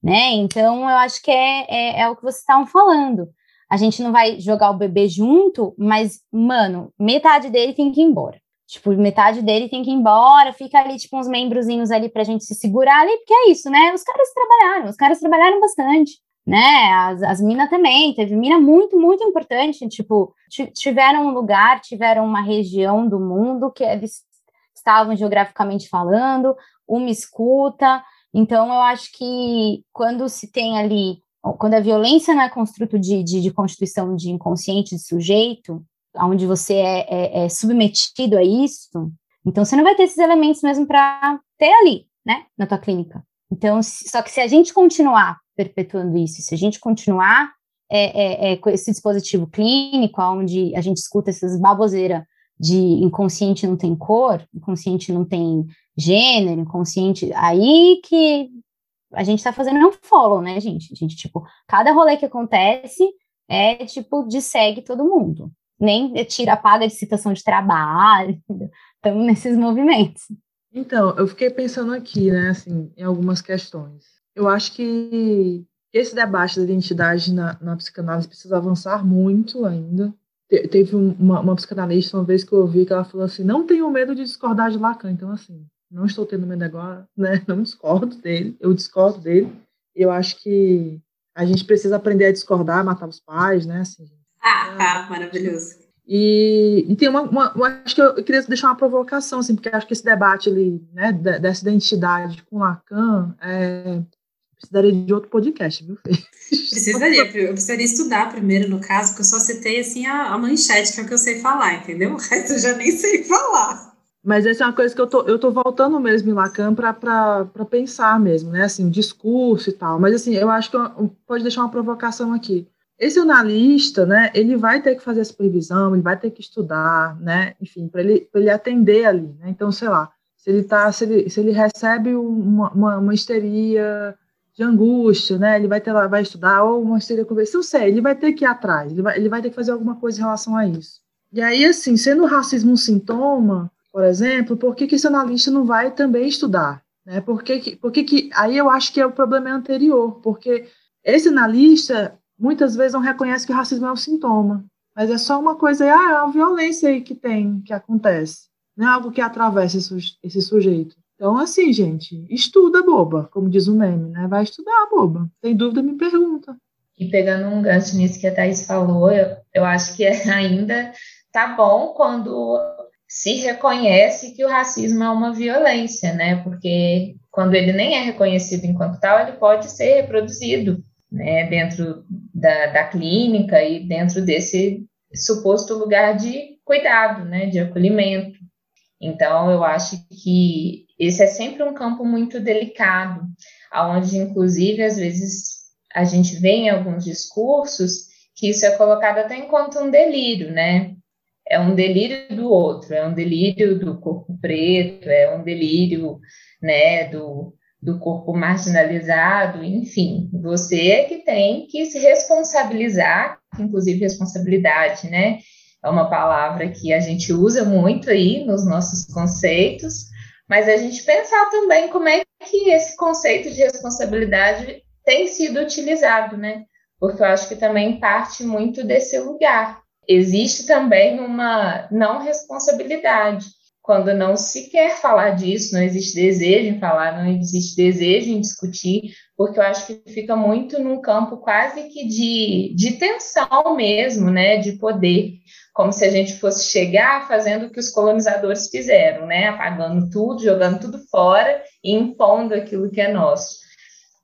né? Então, eu acho que é, é, é o que vocês estavam falando a gente não vai jogar o bebê junto, mas, mano, metade dele tem que ir embora. Tipo, metade dele tem que ir embora, fica ali, tipo, uns membrozinhos ali pra gente se segurar ali, porque é isso, né? Os caras trabalharam, os caras trabalharam bastante, né? As, as minas também, teve mina muito, muito importante, tipo, tiveram um lugar, tiveram uma região do mundo que eles estavam geograficamente falando, uma escuta, então eu acho que quando se tem ali quando a violência não é construto de, de, de constituição de inconsciente de sujeito, onde você é, é, é, submetido a isso, então você não vai ter esses elementos mesmo para ter ali, né, na tua clínica. Então, só que se a gente continuar perpetuando isso, se a gente continuar é, é, é com esse dispositivo clínico, onde a gente escuta essas baboseiras de inconsciente não tem cor, inconsciente não tem gênero, inconsciente, aí que a gente tá fazendo um follow, né, gente? A gente, tipo, cada rolê que acontece é, tipo, de segue todo mundo. Nem tira, paga de citação de trabalho, [LAUGHS] estamos nesses movimentos. Então, eu fiquei pensando aqui, né, assim, em algumas questões. Eu acho que esse debate da identidade na, na psicanálise precisa avançar muito ainda. Te, teve uma, uma psicanalista uma vez que eu ouvi que ela falou assim, não tenho medo de discordar de Lacan. Então, assim, não estou tendo medo agora, [LAUGHS] né? Não discordo dele, eu discordo dele. Eu acho que a gente precisa aprender a discordar, matar os pais, né? Assim, ah, ah, maravilhoso. E, e tem uma, uma, uma, acho que eu, eu queria deixar uma provocação, assim, porque acho que esse debate ali, né, dessa identidade com Lacan, é, precisaria de outro podcast, viu, Fê? [LAUGHS] Precisaria, eu precisaria estudar primeiro, no caso, porque eu só citei, assim, a, a manchete, que é o que eu sei falar, entendeu? O resto eu já nem sei falar. Mas essa é uma coisa que eu tô, eu tô voltando mesmo em Lacan para pensar mesmo, né? Assim, o discurso e tal. Mas, assim, eu acho que eu, pode deixar uma provocação aqui. Esse analista, né, ele vai ter que fazer essa previsão, ele vai ter que estudar, né, enfim, para ele, ele atender ali, né? Então, sei lá, se ele tá, se ele, se ele recebe uma, uma, uma histeria de angústia, né? Ele vai ter lá, vai estudar, ou uma histeria não sei, ele vai ter que ir atrás, ele vai, ele vai ter que fazer alguma coisa em relação a isso. E aí, assim, sendo o racismo um sintoma, por exemplo, por que, que esse analista não vai também estudar? Né? Por que, que, por que, que aí eu acho que é o problema anterior, porque esse analista muitas vezes não reconhece que o racismo é um sintoma, mas é só uma coisa, ah, é uma violência aí que tem, que acontece, não é algo que atravessa esse sujeito. Então, assim, gente, estuda, boba, como diz o meme, né? Vai estudar, boba. Tem dúvida, me pergunta. E pegando um gancho nisso que a Thais falou, eu, eu acho que [LAUGHS] ainda tá bom quando se reconhece que o racismo é uma violência, né? Porque quando ele nem é reconhecido enquanto tal, ele pode ser reproduzido, né? Dentro da, da clínica e dentro desse suposto lugar de cuidado, né? De acolhimento. Então, eu acho que esse é sempre um campo muito delicado, aonde inclusive às vezes a gente vê em alguns discursos que isso é colocado até enquanto um delírio, né? É um delírio do outro, é um delírio do corpo preto, é um delírio, né, do, do corpo marginalizado, enfim, você é que tem que se responsabilizar, inclusive responsabilidade, né? É uma palavra que a gente usa muito aí nos nossos conceitos, mas a gente pensar também como é que esse conceito de responsabilidade tem sido utilizado, né? Porque eu acho que também parte muito desse lugar. Existe também uma não responsabilidade. Quando não se quer falar disso, não existe desejo em falar, não existe desejo em discutir, porque eu acho que fica muito num campo quase que de, de tensão mesmo, né, de poder como se a gente fosse chegar fazendo o que os colonizadores fizeram, né? Apagando tudo, jogando tudo fora e impondo aquilo que é nosso.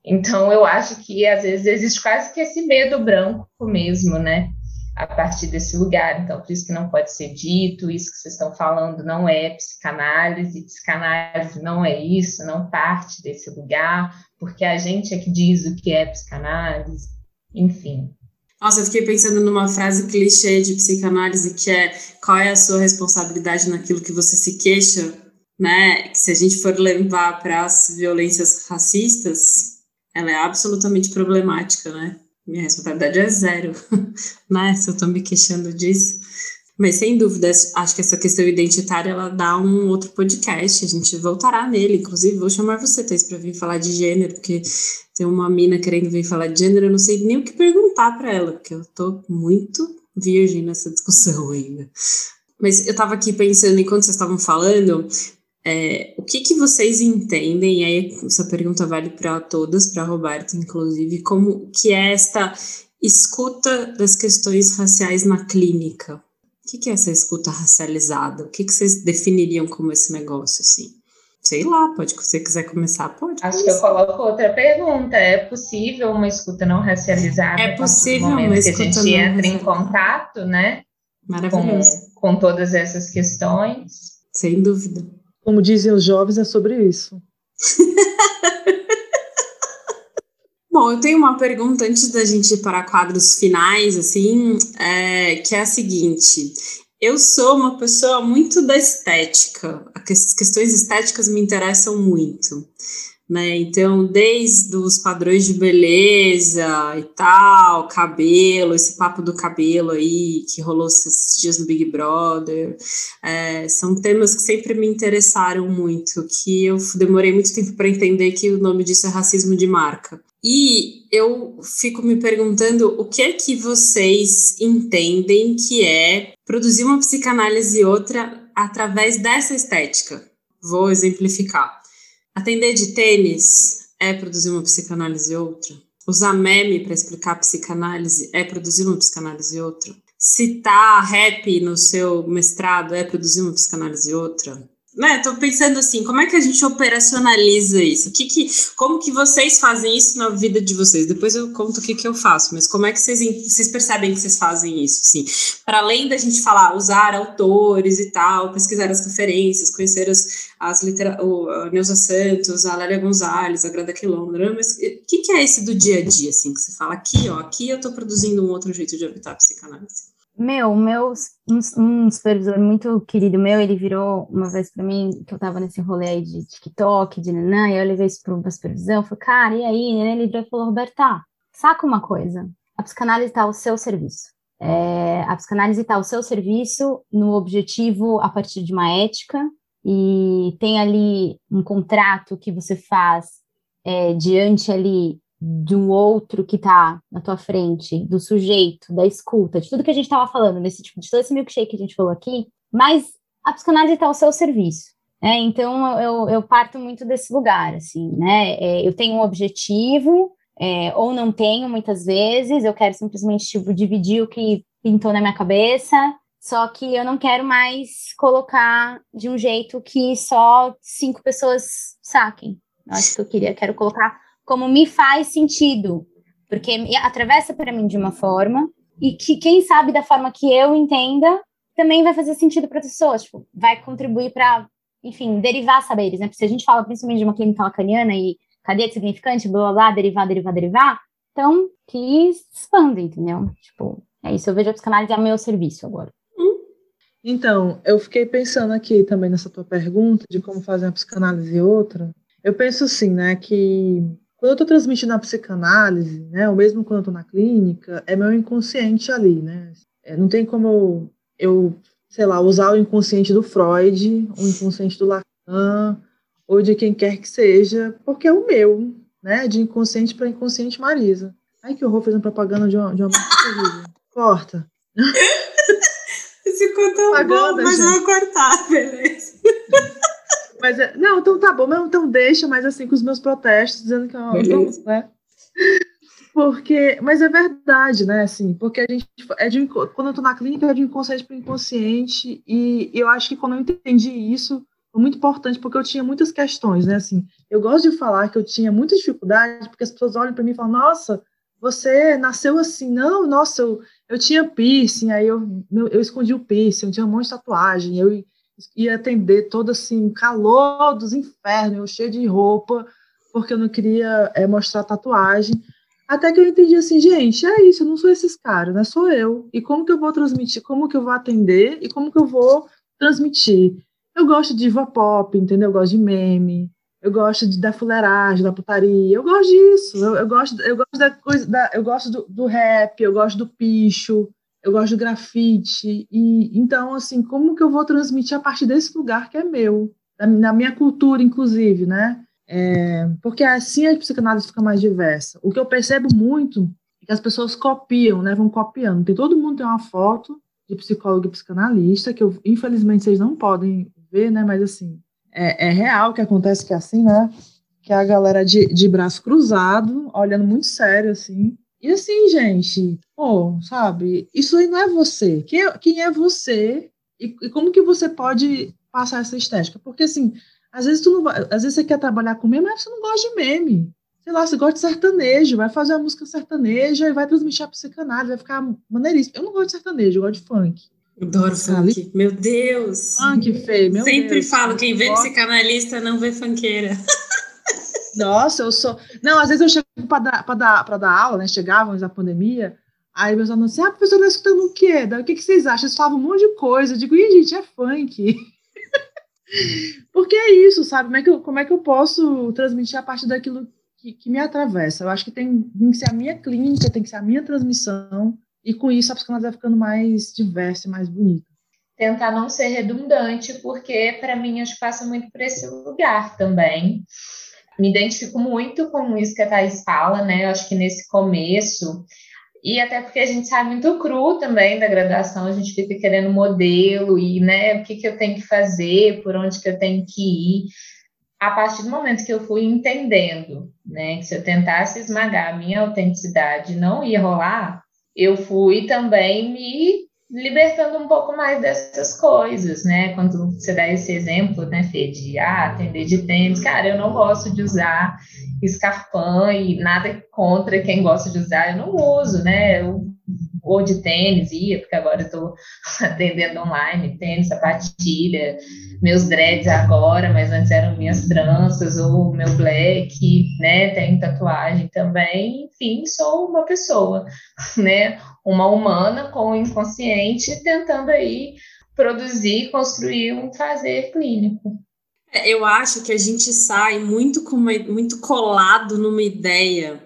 Então, eu acho que às vezes existe quase que esse medo branco mesmo, né? A partir desse lugar. Então, por isso que não pode ser dito, isso que vocês estão falando não é psicanálise, psicanálise não é isso, não parte desse lugar, porque a gente é que diz o que é psicanálise, enfim. Nossa, eu fiquei pensando numa frase clichê de psicanálise que é qual é a sua responsabilidade naquilo que você se queixa, né? Que se a gente for levar para as violências racistas, ela é absolutamente problemática, né? Minha responsabilidade é zero, [LAUGHS] né? Se eu estou me queixando disso. Mas sem dúvida, acho que essa questão identitária ela dá um outro podcast. A gente voltará nele. Inclusive, vou chamar você, Thais, para vir falar de gênero, porque tem uma mina querendo vir falar de gênero. Eu não sei nem o que perguntar para ela, porque eu tô muito virgem nessa discussão [LAUGHS] ainda. Mas eu estava aqui pensando, enquanto vocês estavam falando, é, o que, que vocês entendem, e aí essa pergunta vale para todas, para a Roberta, inclusive, como que é esta escuta das questões raciais na clínica? O que, que é essa escuta racializada? O que, que vocês definiriam como esse negócio, assim? Sei lá, pode, se você quiser começar, pode. Acho começar. que eu coloco outra pergunta. É possível uma escuta não racializada? É possível uma escuta que a gente entra em contato, né? Maravilhoso. Com, com todas essas questões. Sem dúvida. Como dizem os jovens, é sobre isso. [LAUGHS] Bom, eu tenho uma pergunta antes da gente ir para quadros finais, assim, é, que é a seguinte: eu sou uma pessoa muito da estética, as questões estéticas me interessam muito. Né? Então, desde os padrões de beleza e tal, cabelo, esse papo do cabelo aí que rolou esses dias no Big Brother, é, são temas que sempre me interessaram muito, que eu demorei muito tempo para entender que o nome disso é racismo de marca. E eu fico me perguntando o que é que vocês entendem que é produzir uma psicanálise e outra através dessa estética. Vou exemplificar. Atender de tênis é produzir uma psicanálise e outra. Usar meme para explicar psicanálise é produzir uma psicanálise e outra. Citar rap no seu mestrado é produzir uma psicanálise e outra né, tô pensando assim, como é que a gente operacionaliza isso? Que que, como que vocês fazem isso na vida de vocês? Depois eu conto o que, que eu faço, mas como é que vocês, vocês percebem que vocês fazem isso? Assim, para além da gente falar, usar autores e tal, pesquisar as referências, conhecer as, as litera o, a Neuza Santos, a Lélia Gonzalez, a Grada Quilondra, mas o que, que é esse do dia a dia, assim, que você fala aqui, ó, aqui eu tô produzindo um outro jeito de habitar a psicanálise? Meu, meu um, um, supervisor muito querido meu, ele virou uma vez para mim, que eu tava nesse rolê aí de TikTok, de nanã, e eu levei isso pra, uma supervisão, falei, cara, e aí? Ele virou e falou, Roberta, saca uma coisa, a psicanálise está ao seu serviço. É, a psicanálise está ao seu serviço no objetivo a partir de uma ética, e tem ali um contrato que você faz é, diante ali de um outro que está na tua frente, do sujeito, da escuta, de tudo que a gente estava falando, nesse tipo, de todo esse milkshake que a gente falou aqui, mas a psicanálise está ao seu serviço. Né? Então, eu, eu parto muito desse lugar, assim, né? É, eu tenho um objetivo, é, ou não tenho muitas vezes, eu quero simplesmente, tipo, dividir o que pintou na minha cabeça, só que eu não quero mais colocar de um jeito que só cinco pessoas saquem. Eu acho que eu queria, quero colocar como me faz sentido, porque atravessa para mim de uma forma e que quem sabe da forma que eu entenda também vai fazer sentido para as pessoas, tipo, vai contribuir para, enfim, derivar saberes, né? Porque se a gente fala principalmente de uma clínica lacaniana e cadeia de significante, blá blá blá, derivar, derivar, derivar, então que expanda, entendeu? Tipo, é isso, eu vejo a psicanálise a meu serviço agora. Então, eu fiquei pensando aqui também nessa tua pergunta de como fazer uma psicanálise e outra. Eu penso assim, né, que quando eu estou transmitindo a psicanálise, né, ou mesmo quando eu estou na clínica, é meu inconsciente ali, né? É, não tem como eu, eu, sei lá, usar o inconsciente do Freud, o inconsciente do Lacan, ou de quem quer que seja, porque é o meu, né? De inconsciente para inconsciente Marisa. Ai, que horror fazendo propaganda de uma, de uma marca Corta. [LAUGHS] Ficou tão propaganda, bom, mas gente. vou cortar, beleza. [LAUGHS] Mas, é, não, então tá bom, então deixa, mas assim, com os meus protestos, dizendo que é uma. Né? Porque, mas é verdade, né? Assim, porque a gente é de, quando eu tô na clínica é de inconsciente para inconsciente, e eu acho que quando eu entendi isso, foi muito importante, porque eu tinha muitas questões, né? Assim, eu gosto de falar que eu tinha muita dificuldade, porque as pessoas olham para mim e falam, nossa, você nasceu assim, não, nossa, eu, eu tinha piercing, aí eu, eu, eu escondi o piercing, eu tinha um monte de tatuagem, eu ia atender todo assim, calor dos infernos, eu cheio de roupa, porque eu não queria é, mostrar tatuagem. Até que eu entendi assim, gente, é isso, eu não sou esses caras, né? Sou eu. E como que eu vou transmitir? Como que eu vou atender? E como que eu vou transmitir? Eu gosto de diva pop, entendeu? Eu gosto de meme. Eu gosto de, da fuleiragem, da putaria. Eu gosto disso. Eu, eu gosto, eu gosto da coisa, da, eu gosto do, do rap. Eu gosto do picho eu gosto do grafite, e então, assim, como que eu vou transmitir a partir desse lugar que é meu, na minha cultura, inclusive, né? É, porque assim a psicanálise fica mais diversa. O que eu percebo muito é que as pessoas copiam, né? Vão copiando. Tem, todo mundo tem uma foto de psicólogo e psicanalista, que eu, infelizmente vocês não podem ver, né? Mas assim, é, é real que acontece que é assim, né? Que é a galera de, de braço cruzado, olhando muito sério, assim, e assim, gente, pô, sabe, isso aí não é você. Quem é, quem é você e, e, como que você pode passar essa estética? Porque assim, às vezes tu não vai, às vezes você quer trabalhar com meme, mas você não gosta de meme. Sei lá, você gosta de sertanejo, vai fazer uma música sertaneja e vai transmitir a psicanálise, vai ficar maneiríssimo. Eu não gosto de sertanejo, eu gosto de funk. Adoro funk. Meu Deus. Funk feio, meu Sempre Deus. falo, quem vê psicanalista não vê funkeira. [LAUGHS] Nossa, eu sou. Não, às vezes eu chego para dar, dar, dar aula, né? Chegávamos na pandemia, aí meus alunos assim, ah, professor, tá escutando o quê? O que, que vocês acham? Eles falavam um monte de coisa. Eu digo, ih, gente, é funk. [LAUGHS] Porque é isso, sabe? Como é, que eu, como é que eu posso transmitir a partir daquilo que, que me atravessa? Eu acho que tem, tem que ser a minha clínica, tem que ser a minha transmissão, e com isso a psicanálise vai ficando mais diversa e mais bonita tentar não ser redundante, porque para mim acho que passa muito por esse lugar também me identifico muito com isso que a Thais fala, né? Eu acho que nesse começo, e até porque a gente sabe muito cru também da graduação, a gente fica querendo modelo e, né, o que, que eu tenho que fazer, por onde que eu tenho que ir. A partir do momento que eu fui entendendo, né, que se eu tentasse esmagar a minha autenticidade não ia rolar, eu fui também me libertando um pouco mais dessas coisas, né? Quando você dá esse exemplo, né, Fê, de ah, atender de tênis, cara, eu não gosto de usar escarpão e nada contra quem gosta de usar, eu não uso, né? Eu ou de tênis, ia, porque agora eu estou [LAUGHS] atendendo online, tênis, sapatilha, meus dreads agora, mas antes eram minhas tranças, ou meu black, né? Tenho tatuagem também, enfim, sou uma pessoa, [LAUGHS] né? Uma humana com o inconsciente tentando aí produzir, construir um fazer clínico. É, eu acho que a gente sai muito, com uma, muito colado numa ideia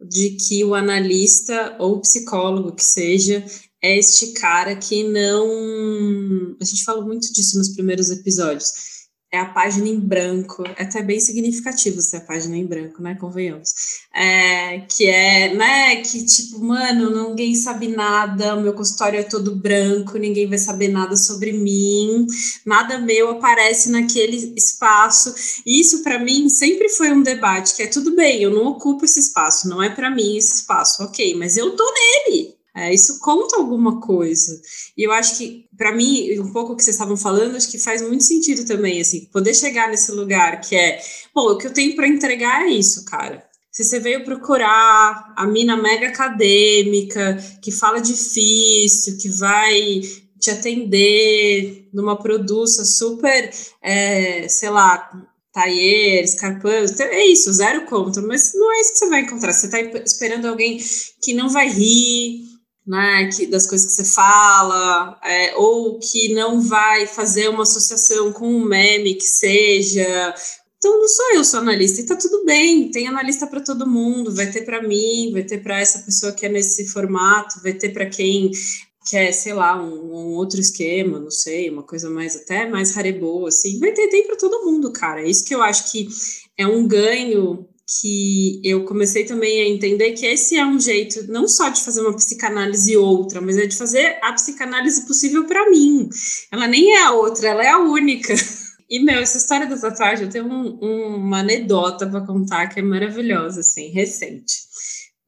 de que o analista ou psicólogo que seja é este cara que não. A gente falou muito disso nos primeiros episódios é a página em branco, é até bem significativo ser a página em branco, né? Convenhamos. É, que é, né? Que tipo, mano, ninguém sabe nada, o meu consultório é todo branco, ninguém vai saber nada sobre mim, nada meu aparece naquele espaço. Isso para mim sempre foi um debate, que é tudo bem, eu não ocupo esse espaço, não é para mim esse espaço, ok, mas eu tô nele. É, isso conta alguma coisa. E eu acho que, para mim, um pouco o que vocês estavam falando, acho que faz muito sentido também, assim, poder chegar nesse lugar que é, bom, o que eu tenho para entregar é isso, cara. Se você veio procurar a mina mega acadêmica, que fala difícil, que vai te atender numa produção super, é, sei lá, Taier, Scarpão, é isso, zero contra, mas não é isso que você vai encontrar. Você está esperando alguém que não vai rir, né, que, das coisas que você fala, é, ou que não vai fazer uma associação com um meme que seja. Então, não sou eu, sou analista, e tá tudo bem, tem analista para todo mundo, vai ter para mim, vai ter para essa pessoa que é nesse formato, vai ter para quem quer, sei lá, um, um, outro esquema, não sei, uma coisa mais até mais rareboa, assim, vai ter, tem para todo mundo, cara. É isso que eu acho que é um ganho que eu comecei também a entender que esse é um jeito não só de fazer uma psicanálise outra, mas é de fazer a psicanálise possível para mim. Ela nem é a outra, ela é a única. [LAUGHS] E, meu, essa história da tatuagem, eu tenho um, um, uma anedota para contar que é maravilhosa, assim, recente.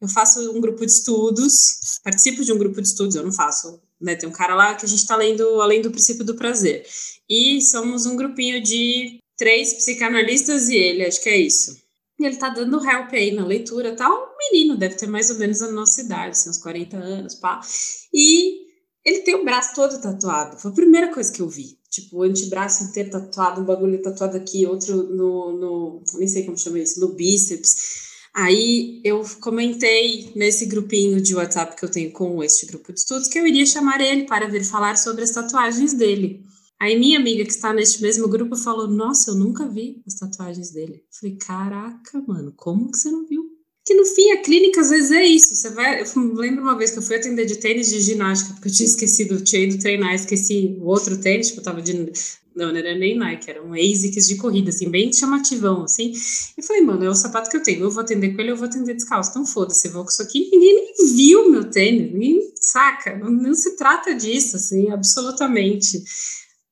Eu faço um grupo de estudos, participo de um grupo de estudos, eu não faço, né? Tem um cara lá que a gente está lendo Além do Princípio do Prazer. E somos um grupinho de três psicanalistas e ele, acho que é isso. E ele tá dando help aí na leitura, tá? Um menino, deve ter mais ou menos a nossa idade, assim, uns 40 anos, pá. E ele tem o braço todo tatuado. Foi a primeira coisa que eu vi. Tipo, o antebraço inteiro tatuado, um bagulho tatuado aqui, outro no, no. Nem sei como chama isso, no bíceps. Aí eu comentei nesse grupinho de WhatsApp que eu tenho com este grupo de estudos que eu iria chamar ele para vir falar sobre as tatuagens dele. Aí minha amiga que está neste mesmo grupo falou: Nossa, eu nunca vi as tatuagens dele. Eu falei: Caraca, mano, como que você não viu? Que no fim a clínica às vezes é isso. Você vai. Eu lembro uma vez que eu fui atender de tênis de ginástica, porque eu tinha esquecido, eu tinha ido treinar, esqueci o outro tênis, tipo, eu tava de. Não, não era nem Nike, era um ASICS de corrida, assim, bem chamativão, assim. E falei, mano, é o sapato que eu tenho, eu vou atender com ele, eu vou atender descalço. Então foda-se, eu vou com isso aqui. Ninguém nem viu meu tênis, ninguém saca, não, não se trata disso, assim, absolutamente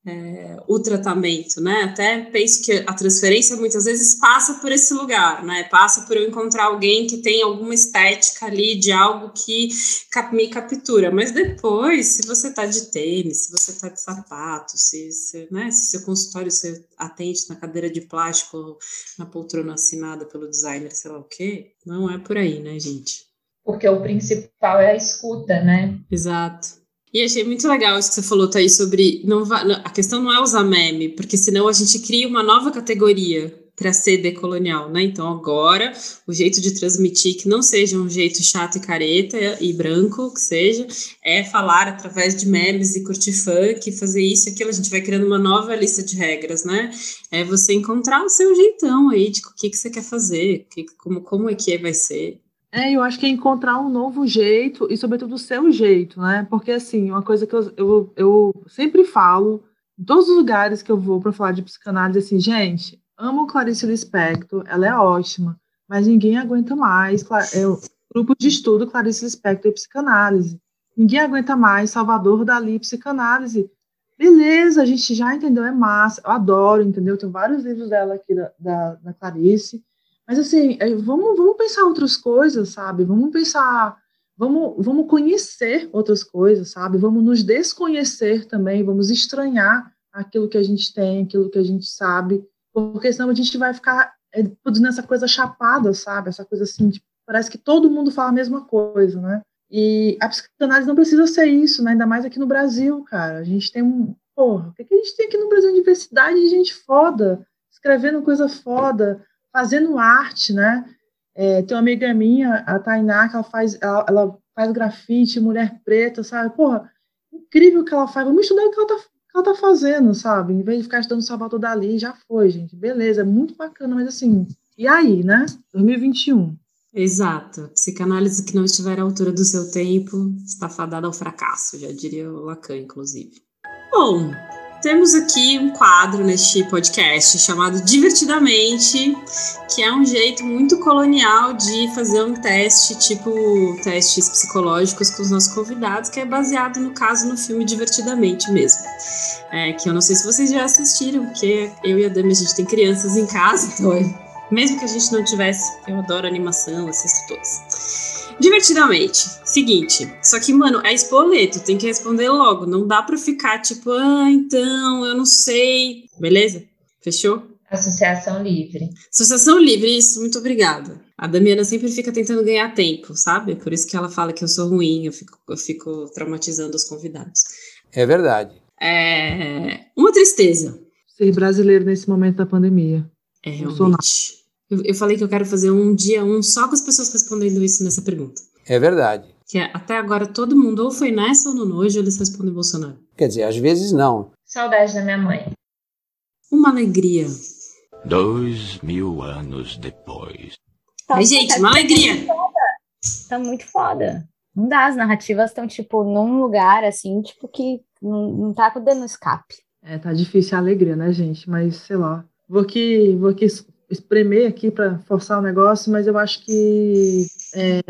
é, o tratamento, né? Até penso que a transferência muitas vezes passa por esse lugar, né? Passa por eu encontrar alguém que tem alguma estética ali de algo que me captura. Mas depois, se você está de tênis, se você está de sapato, se, se, né, se seu consultório você atende na cadeira de plástico, na poltrona assinada pelo designer, sei lá o quê, não é por aí, né, gente? Porque o principal é a escuta, né? Exato. E achei muito legal isso que você falou, Thaís, sobre. Não a questão não é usar meme, porque senão a gente cria uma nova categoria para ser decolonial, né? Então agora o jeito de transmitir que não seja um jeito chato e careta e branco, que seja, é falar através de memes e curtir funk, fazer isso e aquilo. A gente vai criando uma nova lista de regras, né? É você encontrar o seu jeitão aí de o que, que você quer fazer, que, como, como é que vai ser. É, eu acho que é encontrar um novo jeito e, sobretudo, o seu jeito, né? Porque, assim, uma coisa que eu, eu, eu sempre falo, em todos os lugares que eu vou para falar de psicanálise, assim, gente, amo Clarice Lispector, ela é ótima, mas ninguém aguenta mais. É, o grupo de estudo Clarice Lispector e psicanálise. Ninguém aguenta mais Salvador Dali psicanálise. Beleza, a gente já entendeu, é massa, eu adoro, entendeu? Tem vários livros dela aqui da, da, da Clarice. Mas assim, é, vamos, vamos pensar outras coisas, sabe? Vamos pensar, vamos, vamos conhecer outras coisas, sabe? Vamos nos desconhecer também, vamos estranhar aquilo que a gente tem, aquilo que a gente sabe, porque senão a gente vai ficar é, produzindo essa coisa chapada, sabe? Essa coisa assim, parece que todo mundo fala a mesma coisa, né? E a psicanálise não precisa ser isso, né? ainda mais aqui no Brasil, cara. A gente tem um. Porra, o que a gente tem aqui no Brasil? Diversidade de gente foda, escrevendo coisa foda, fazendo arte, né? É, tem uma amiga minha, a Tainá, que ela faz, ela, ela faz grafite, mulher preta, sabe? Porra, incrível o que ela faz. Vamos estudar o que ela tá, que ela tá fazendo, sabe? Em vez de ficar estudando Salvador Dali, já foi, gente. Beleza, é muito bacana, mas assim, e aí, né? 2021. Exato. Psicanálise que não estiver à altura do seu tempo está fadada ao fracasso, já diria o Lacan, inclusive. Bom, temos aqui um quadro neste podcast chamado Divertidamente, que é um jeito muito colonial de fazer um teste, tipo testes psicológicos com os nossos convidados, que é baseado, no caso, no filme Divertidamente mesmo. É, que eu não sei se vocês já assistiram, porque eu e a Dami, a gente tem crianças em casa, então mesmo que a gente não tivesse, eu adoro animação, assisto todas. Divertidamente, seguinte, só que, mano, é espoleto, tem que responder logo, não dá pra ficar tipo, ah, então, eu não sei, beleza? Fechou? Associação Livre. Associação Livre, isso, muito obrigada. A Damiana sempre fica tentando ganhar tempo, sabe? Por isso que ela fala que eu sou ruim, eu fico, eu fico traumatizando os convidados. É verdade. É uma tristeza. Ser brasileiro nesse momento da pandemia. É realmente. Eu, eu falei que eu quero fazer um dia um só com as pessoas respondendo isso nessa pergunta. É verdade. Que é, até agora todo mundo ou foi nessa ou no nojo, eles respondem Bolsonaro. Quer dizer, às vezes não. Saudade da minha mãe. Uma alegria. Dois mil anos depois. Tá, Ai, gente, uma alegria. Tá muito foda. Não dá, as narrativas estão, tipo, num lugar, assim, tipo, que não, não tá dando escape. É, tá difícil a alegria, né, gente? Mas, sei lá. Vou aqui, vou aqui espremer aqui para forçar o negócio, mas eu acho que é,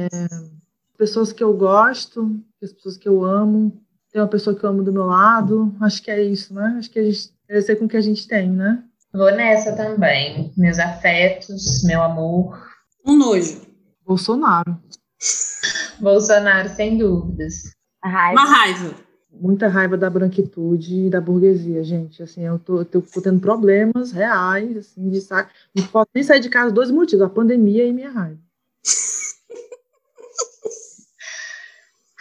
pessoas que eu gosto, as pessoas que eu amo, tem uma pessoa que eu amo do meu lado, acho que é isso, né? Acho que a gente deve ser com o que a gente tem, né? Vou nessa também. Meus afetos, meu amor. Um nojo. Bolsonaro. Bolsonaro, sem dúvidas. A raiva. Uma raiva. Muita raiva da branquitude e da burguesia, gente. Assim, eu tô, eu tô tendo problemas reais, assim, de saco. Não posso nem sair de casa dois motivos, a pandemia e minha raiva. [LAUGHS]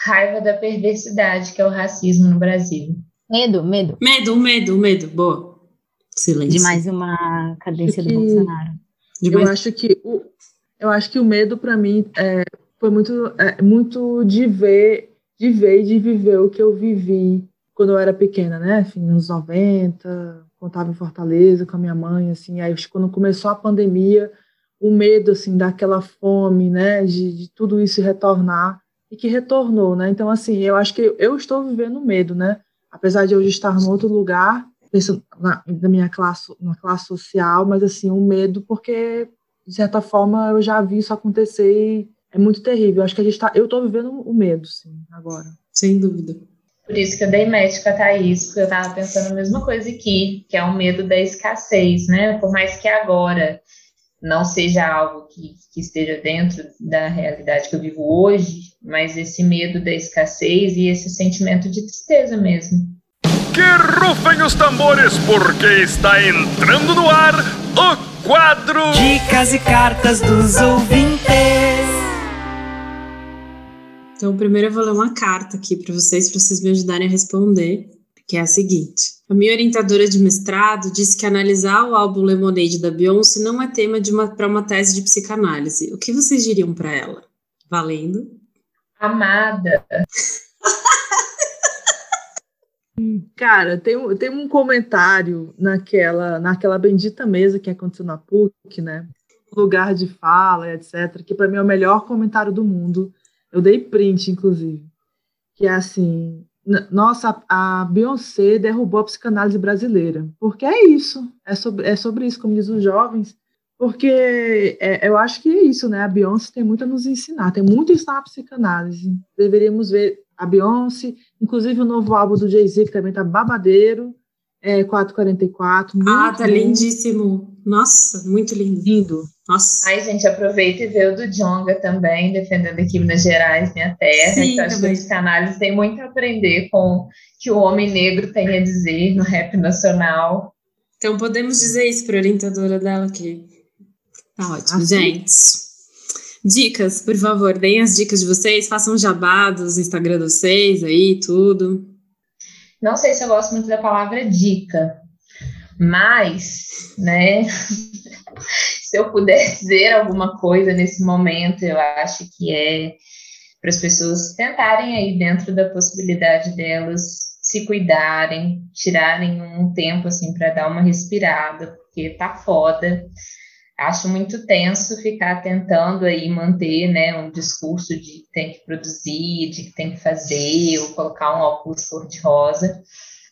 Raiva da perversidade, que é o racismo no Brasil. Medo, medo. Medo, medo, medo. Boa. Silêncio. De mais uma cadência do Bolsonaro. De eu mais- acho que o, eu acho que o medo para mim é, foi muito é, muito de ver de ver e de viver o que eu vivi quando eu era pequena né? Enfim nos 90 quando estava em Fortaleza com a minha mãe assim. Aí quando começou a pandemia o medo assim daquela fome né? De, de tudo isso retornar e que retornou né? Então assim eu acho que eu estou vivendo medo né? Apesar de hoje estar em outro lugar pensando na, na minha classe, na classe social, mas assim, um medo, porque, de certa forma, eu já vi isso acontecer é muito terrível. Acho que a gente tá, eu estou vivendo o medo, sim, agora. Sem dúvida. Por isso que eu dei match com a Thaís, porque eu tava pensando a mesma coisa aqui, que é o medo da escassez, né? Por mais que agora não seja algo que, que esteja dentro da realidade que eu vivo hoje, mas esse medo da escassez e esse sentimento de tristeza mesmo. Que rufem os tambores, porque está entrando no ar o quadro Dicas e cartas dos ouvintes. Então, primeiro eu vou ler uma carta aqui para vocês, para vocês me ajudarem a responder, que é a seguinte. A minha orientadora de mestrado disse que analisar o álbum Lemonade da Beyoncé não é tema de uma, para uma tese de psicanálise. O que vocês diriam para ela? Valendo? Amada, [LAUGHS] Cara, tem, um- tem um comentário naquela, naquela bendita mesa que aconteceu na PUC, né? Lugar de fala, etc., que para mim é o melhor comentário do mundo. Eu dei print, inclusive. Que é assim: nossa, a Beyoncé derrubou a psicanálise brasileira. Porque é isso. É sobre, é sobre isso, como diz os jovens. Porque é, eu acho que é isso, né? A Beyoncé tem muito a nos ensinar, tem muito a ensinar a psicanálise. Deveríamos ver a Beyoncé, inclusive o novo álbum do Jay-Z, que também tá babadeiro, é 444. Muito ah, tá bom, lindíssimo. Nossa, muito lindo. lindo. Nossa. Ai, gente, aproveita e vê o do Jonga também, defendendo aqui Minas Gerais, minha terra. Sim, que eu acho que psicanálise tem muito a aprender com o que o homem negro tem a dizer no rap nacional. Então podemos dizer isso para a orientadora dela que tá ótimo, Ah, gente. Dicas, por favor, deem as dicas de vocês, façam jabados no Instagram de vocês aí, tudo. Não sei se eu gosto muito da palavra dica, mas, né, [LAUGHS] se eu puder dizer alguma coisa nesse momento, eu acho que é para as pessoas tentarem aí dentro da possibilidade delas se cuidarem, tirarem um tempo assim para dar uma respirada, porque tá foda. Acho muito tenso ficar tentando aí manter, né, um discurso de que tem que produzir, de que tem que fazer, ou colocar um óculos cor-de-rosa,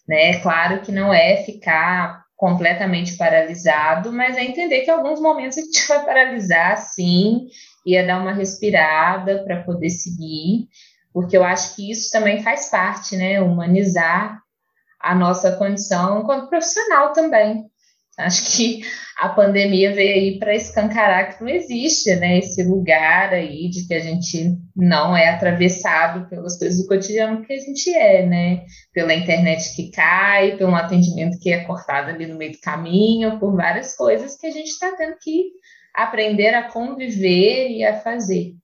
né? Claro que não é ficar completamente paralisado, mas é entender que em alguns momentos a gente [LAUGHS] vai paralisar, sim, e é dar uma respirada para poder seguir, porque eu acho que isso também faz parte, né? Humanizar a nossa condição enquanto profissional também. Acho que a pandemia veio aí para escancarar que não existe, né, esse lugar aí de que a gente não é atravessado pelas coisas do cotidiano que a gente é, né, pela internet que cai, pelo atendimento que é cortado ali no meio do caminho, por várias coisas que a gente está tendo que aprender a conviver e a fazer.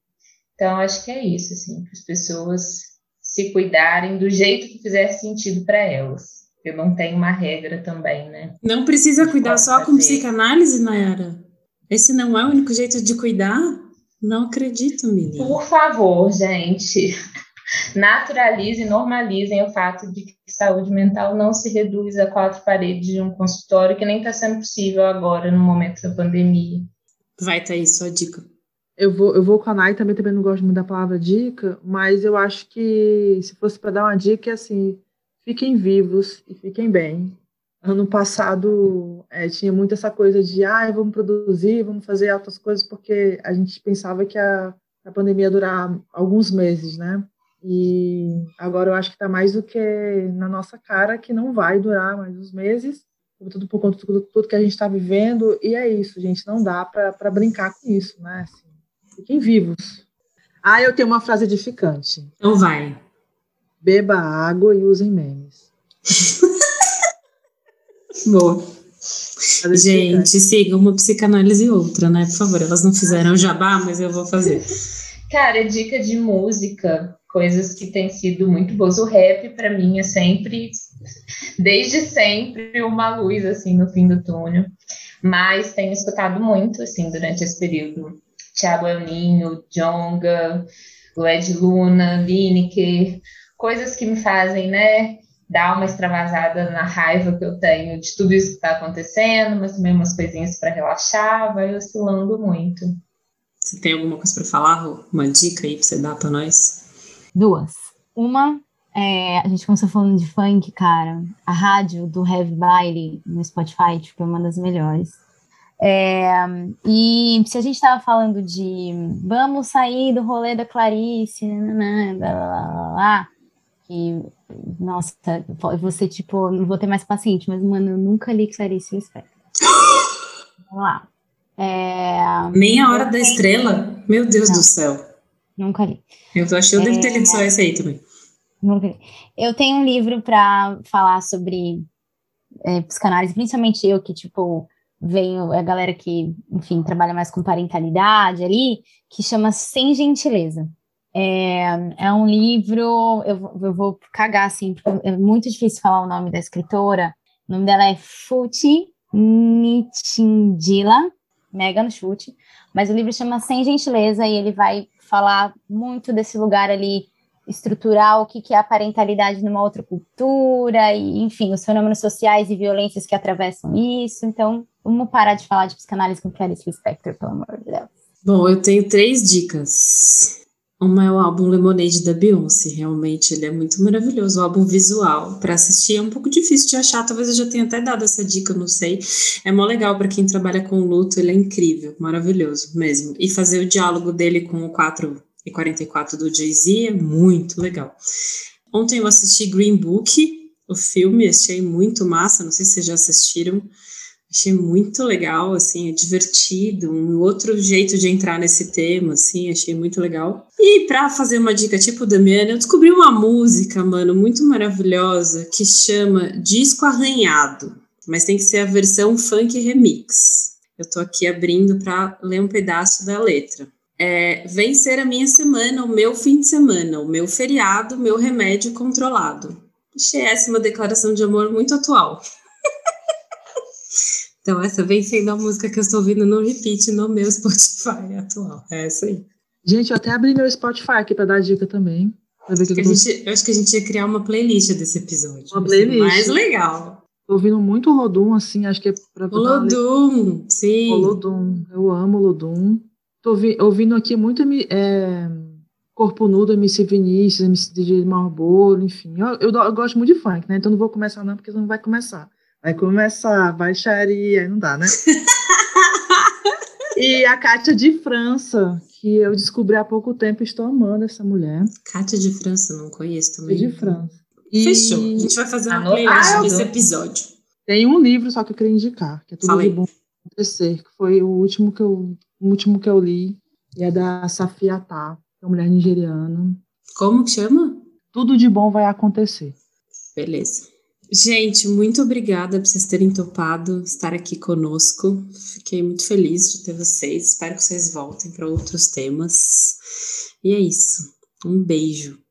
Então, acho que é isso, assim, para as pessoas se cuidarem do jeito que fizer sentido para elas. Eu não tenho uma regra também, né? Não precisa cuidar só com psicanálise, Nayara? Esse não é o único jeito de cuidar? Não acredito, menina. Por favor, gente. [LAUGHS] Naturalizem, normalizem o fato de que saúde mental não se reduz a quatro paredes de um consultório, que nem está sendo possível agora, no momento da pandemia. Vai, Thaís, sua dica. Eu vou, eu vou com a Nai, também, também não gosto muito da palavra dica, mas eu acho que se fosse para dar uma dica, é assim, fiquem vivos e fiquem bem. Ano passado é, tinha muito essa coisa de, ah, vamos produzir, vamos fazer outras coisas, porque a gente pensava que a, a pandemia ia durar alguns meses, né? E agora eu acho que está mais do que na nossa cara que não vai durar mais uns meses, tudo por conta de tudo, tudo que a gente está vivendo, e é isso, gente, não dá para brincar com isso, né? Assim, Fiquem vivos. Ah, eu tenho uma frase edificante. Então vai. Beba água e usem memes. [LAUGHS] Boa. Gente, siga uma psicanálise e outra, né? Por favor, elas não fizeram jabá, mas eu vou fazer. Cara, dica de música, coisas que têm sido muito boas. O rap, para mim, é sempre, desde sempre, uma luz, assim, no fim do túnel. Mas tenho escutado muito, assim, durante esse período Thiago Elninho, Jonga, Lued Luna, Lineker, coisas que me fazem, né, dar uma extravasada na raiva que eu tenho de tudo isso que está acontecendo, mas também umas coisinhas para relaxar, vai oscilando muito. Você tem alguma coisa para falar, Uma dica aí para você dar para nós? Duas. Uma, é, a gente começou falando de funk, cara. A rádio do Heavy Baile no Spotify, tipo, é uma das melhores. É, e se a gente estava falando de vamos sair do rolê da Clarice, né, blá, blá, blá, blá, que, nossa, ser tipo, não vou ter mais paciente, mas, mano, eu nunca li Clarice Lispector. [GASPS] Vamos lá. É, Nem a Hora da Estrela? Meu Deus Não. do céu. Nunca li. Eu achando que eu devo ter lido É. só esse aí também. Nunca li. Eu tenho um livro para falar sobre é, psicanálise, principalmente eu, que, tipo, venho, é a galera que, enfim, trabalha mais com parentalidade ali, que chama Sem Gentileza. É, é um livro, eu, eu vou cagar, assim, porque é muito difícil falar o nome da escritora. O nome dela é Futi Nitindila, mega no chute, mas o livro chama Sem Gentileza e ele vai falar muito desse lugar ali estrutural, o que, que é a parentalidade numa outra cultura, e, enfim, os fenômenos sociais e violências que atravessam isso. Então, vamos parar de falar de psicanálise com Clarice Lispector, pelo amor de Deus. Bom, eu tenho três dicas. Uma é o álbum Lemonade da Beyoncé. Realmente ele é muito maravilhoso. O álbum visual para assistir é um pouco difícil de achar. Talvez eu já tenha até dado essa dica, não sei. É mó legal para quem trabalha com luto. Ele é incrível, maravilhoso mesmo. E fazer o diálogo dele com o 4 e 44 do Jay-Z é muito legal. Ontem eu assisti Green Book, o filme, achei muito massa. Não sei se vocês já assistiram. Achei muito legal, assim, é divertido, um outro jeito de entrar nesse tema, assim, achei muito legal. E para fazer uma dica tipo Damiana, eu descobri uma música, mano, muito maravilhosa, que chama Disco Arranhado, mas tem que ser a versão funk remix. Eu tô aqui abrindo para ler um pedaço da letra. é, vem ser a minha semana, o meu fim de semana, o meu feriado, o meu remédio controlado. Achei essa uma declaração de amor muito atual. Então, essa vem sendo a música que eu estou ouvindo no repeat no meu Spotify [LAUGHS] atual. É essa aí. Gente, eu até abri meu Spotify aqui para dar dica também. Que Acho que eu, gente- eu acho que a gente ia criar uma playlist desse episódio. Uma ser playlist. Mais legal. tô ouvindo muito Lodum, assim, acho que é pra Olodum, sim. O Lodum, eu amo o Lodum. Tô ouvi- ouvindo aqui muito é, Corpo Nudo, MC Vinícius, MC DJ Marlboro, enfim. Eu, eu, eu gosto muito de funk, né? Então não vou começar não, porque não vai começar. Vai começar, baixaria, aí não dá, né? e a Kátia de França, que eu descobri há pouco tempo, estou amando essa mulher. Cátia de França, não conheço também. de França. E Fechou. A gente vai fazer uma playlist desse episódio. Tem um livro só que eu queria indicar, que é Tudo Fala de aí. Bom Acontecer, que foi o último que eu, o último que eu li, e é da Safia Tá, que é uma mulher nigeriana. Como que chama? Tudo de bom vai acontecer. Beleza. Gente, muito obrigada por vocês terem topado estar aqui conosco. Fiquei muito feliz de ter vocês. Espero que vocês voltem para outros temas. E é isso. Um beijo.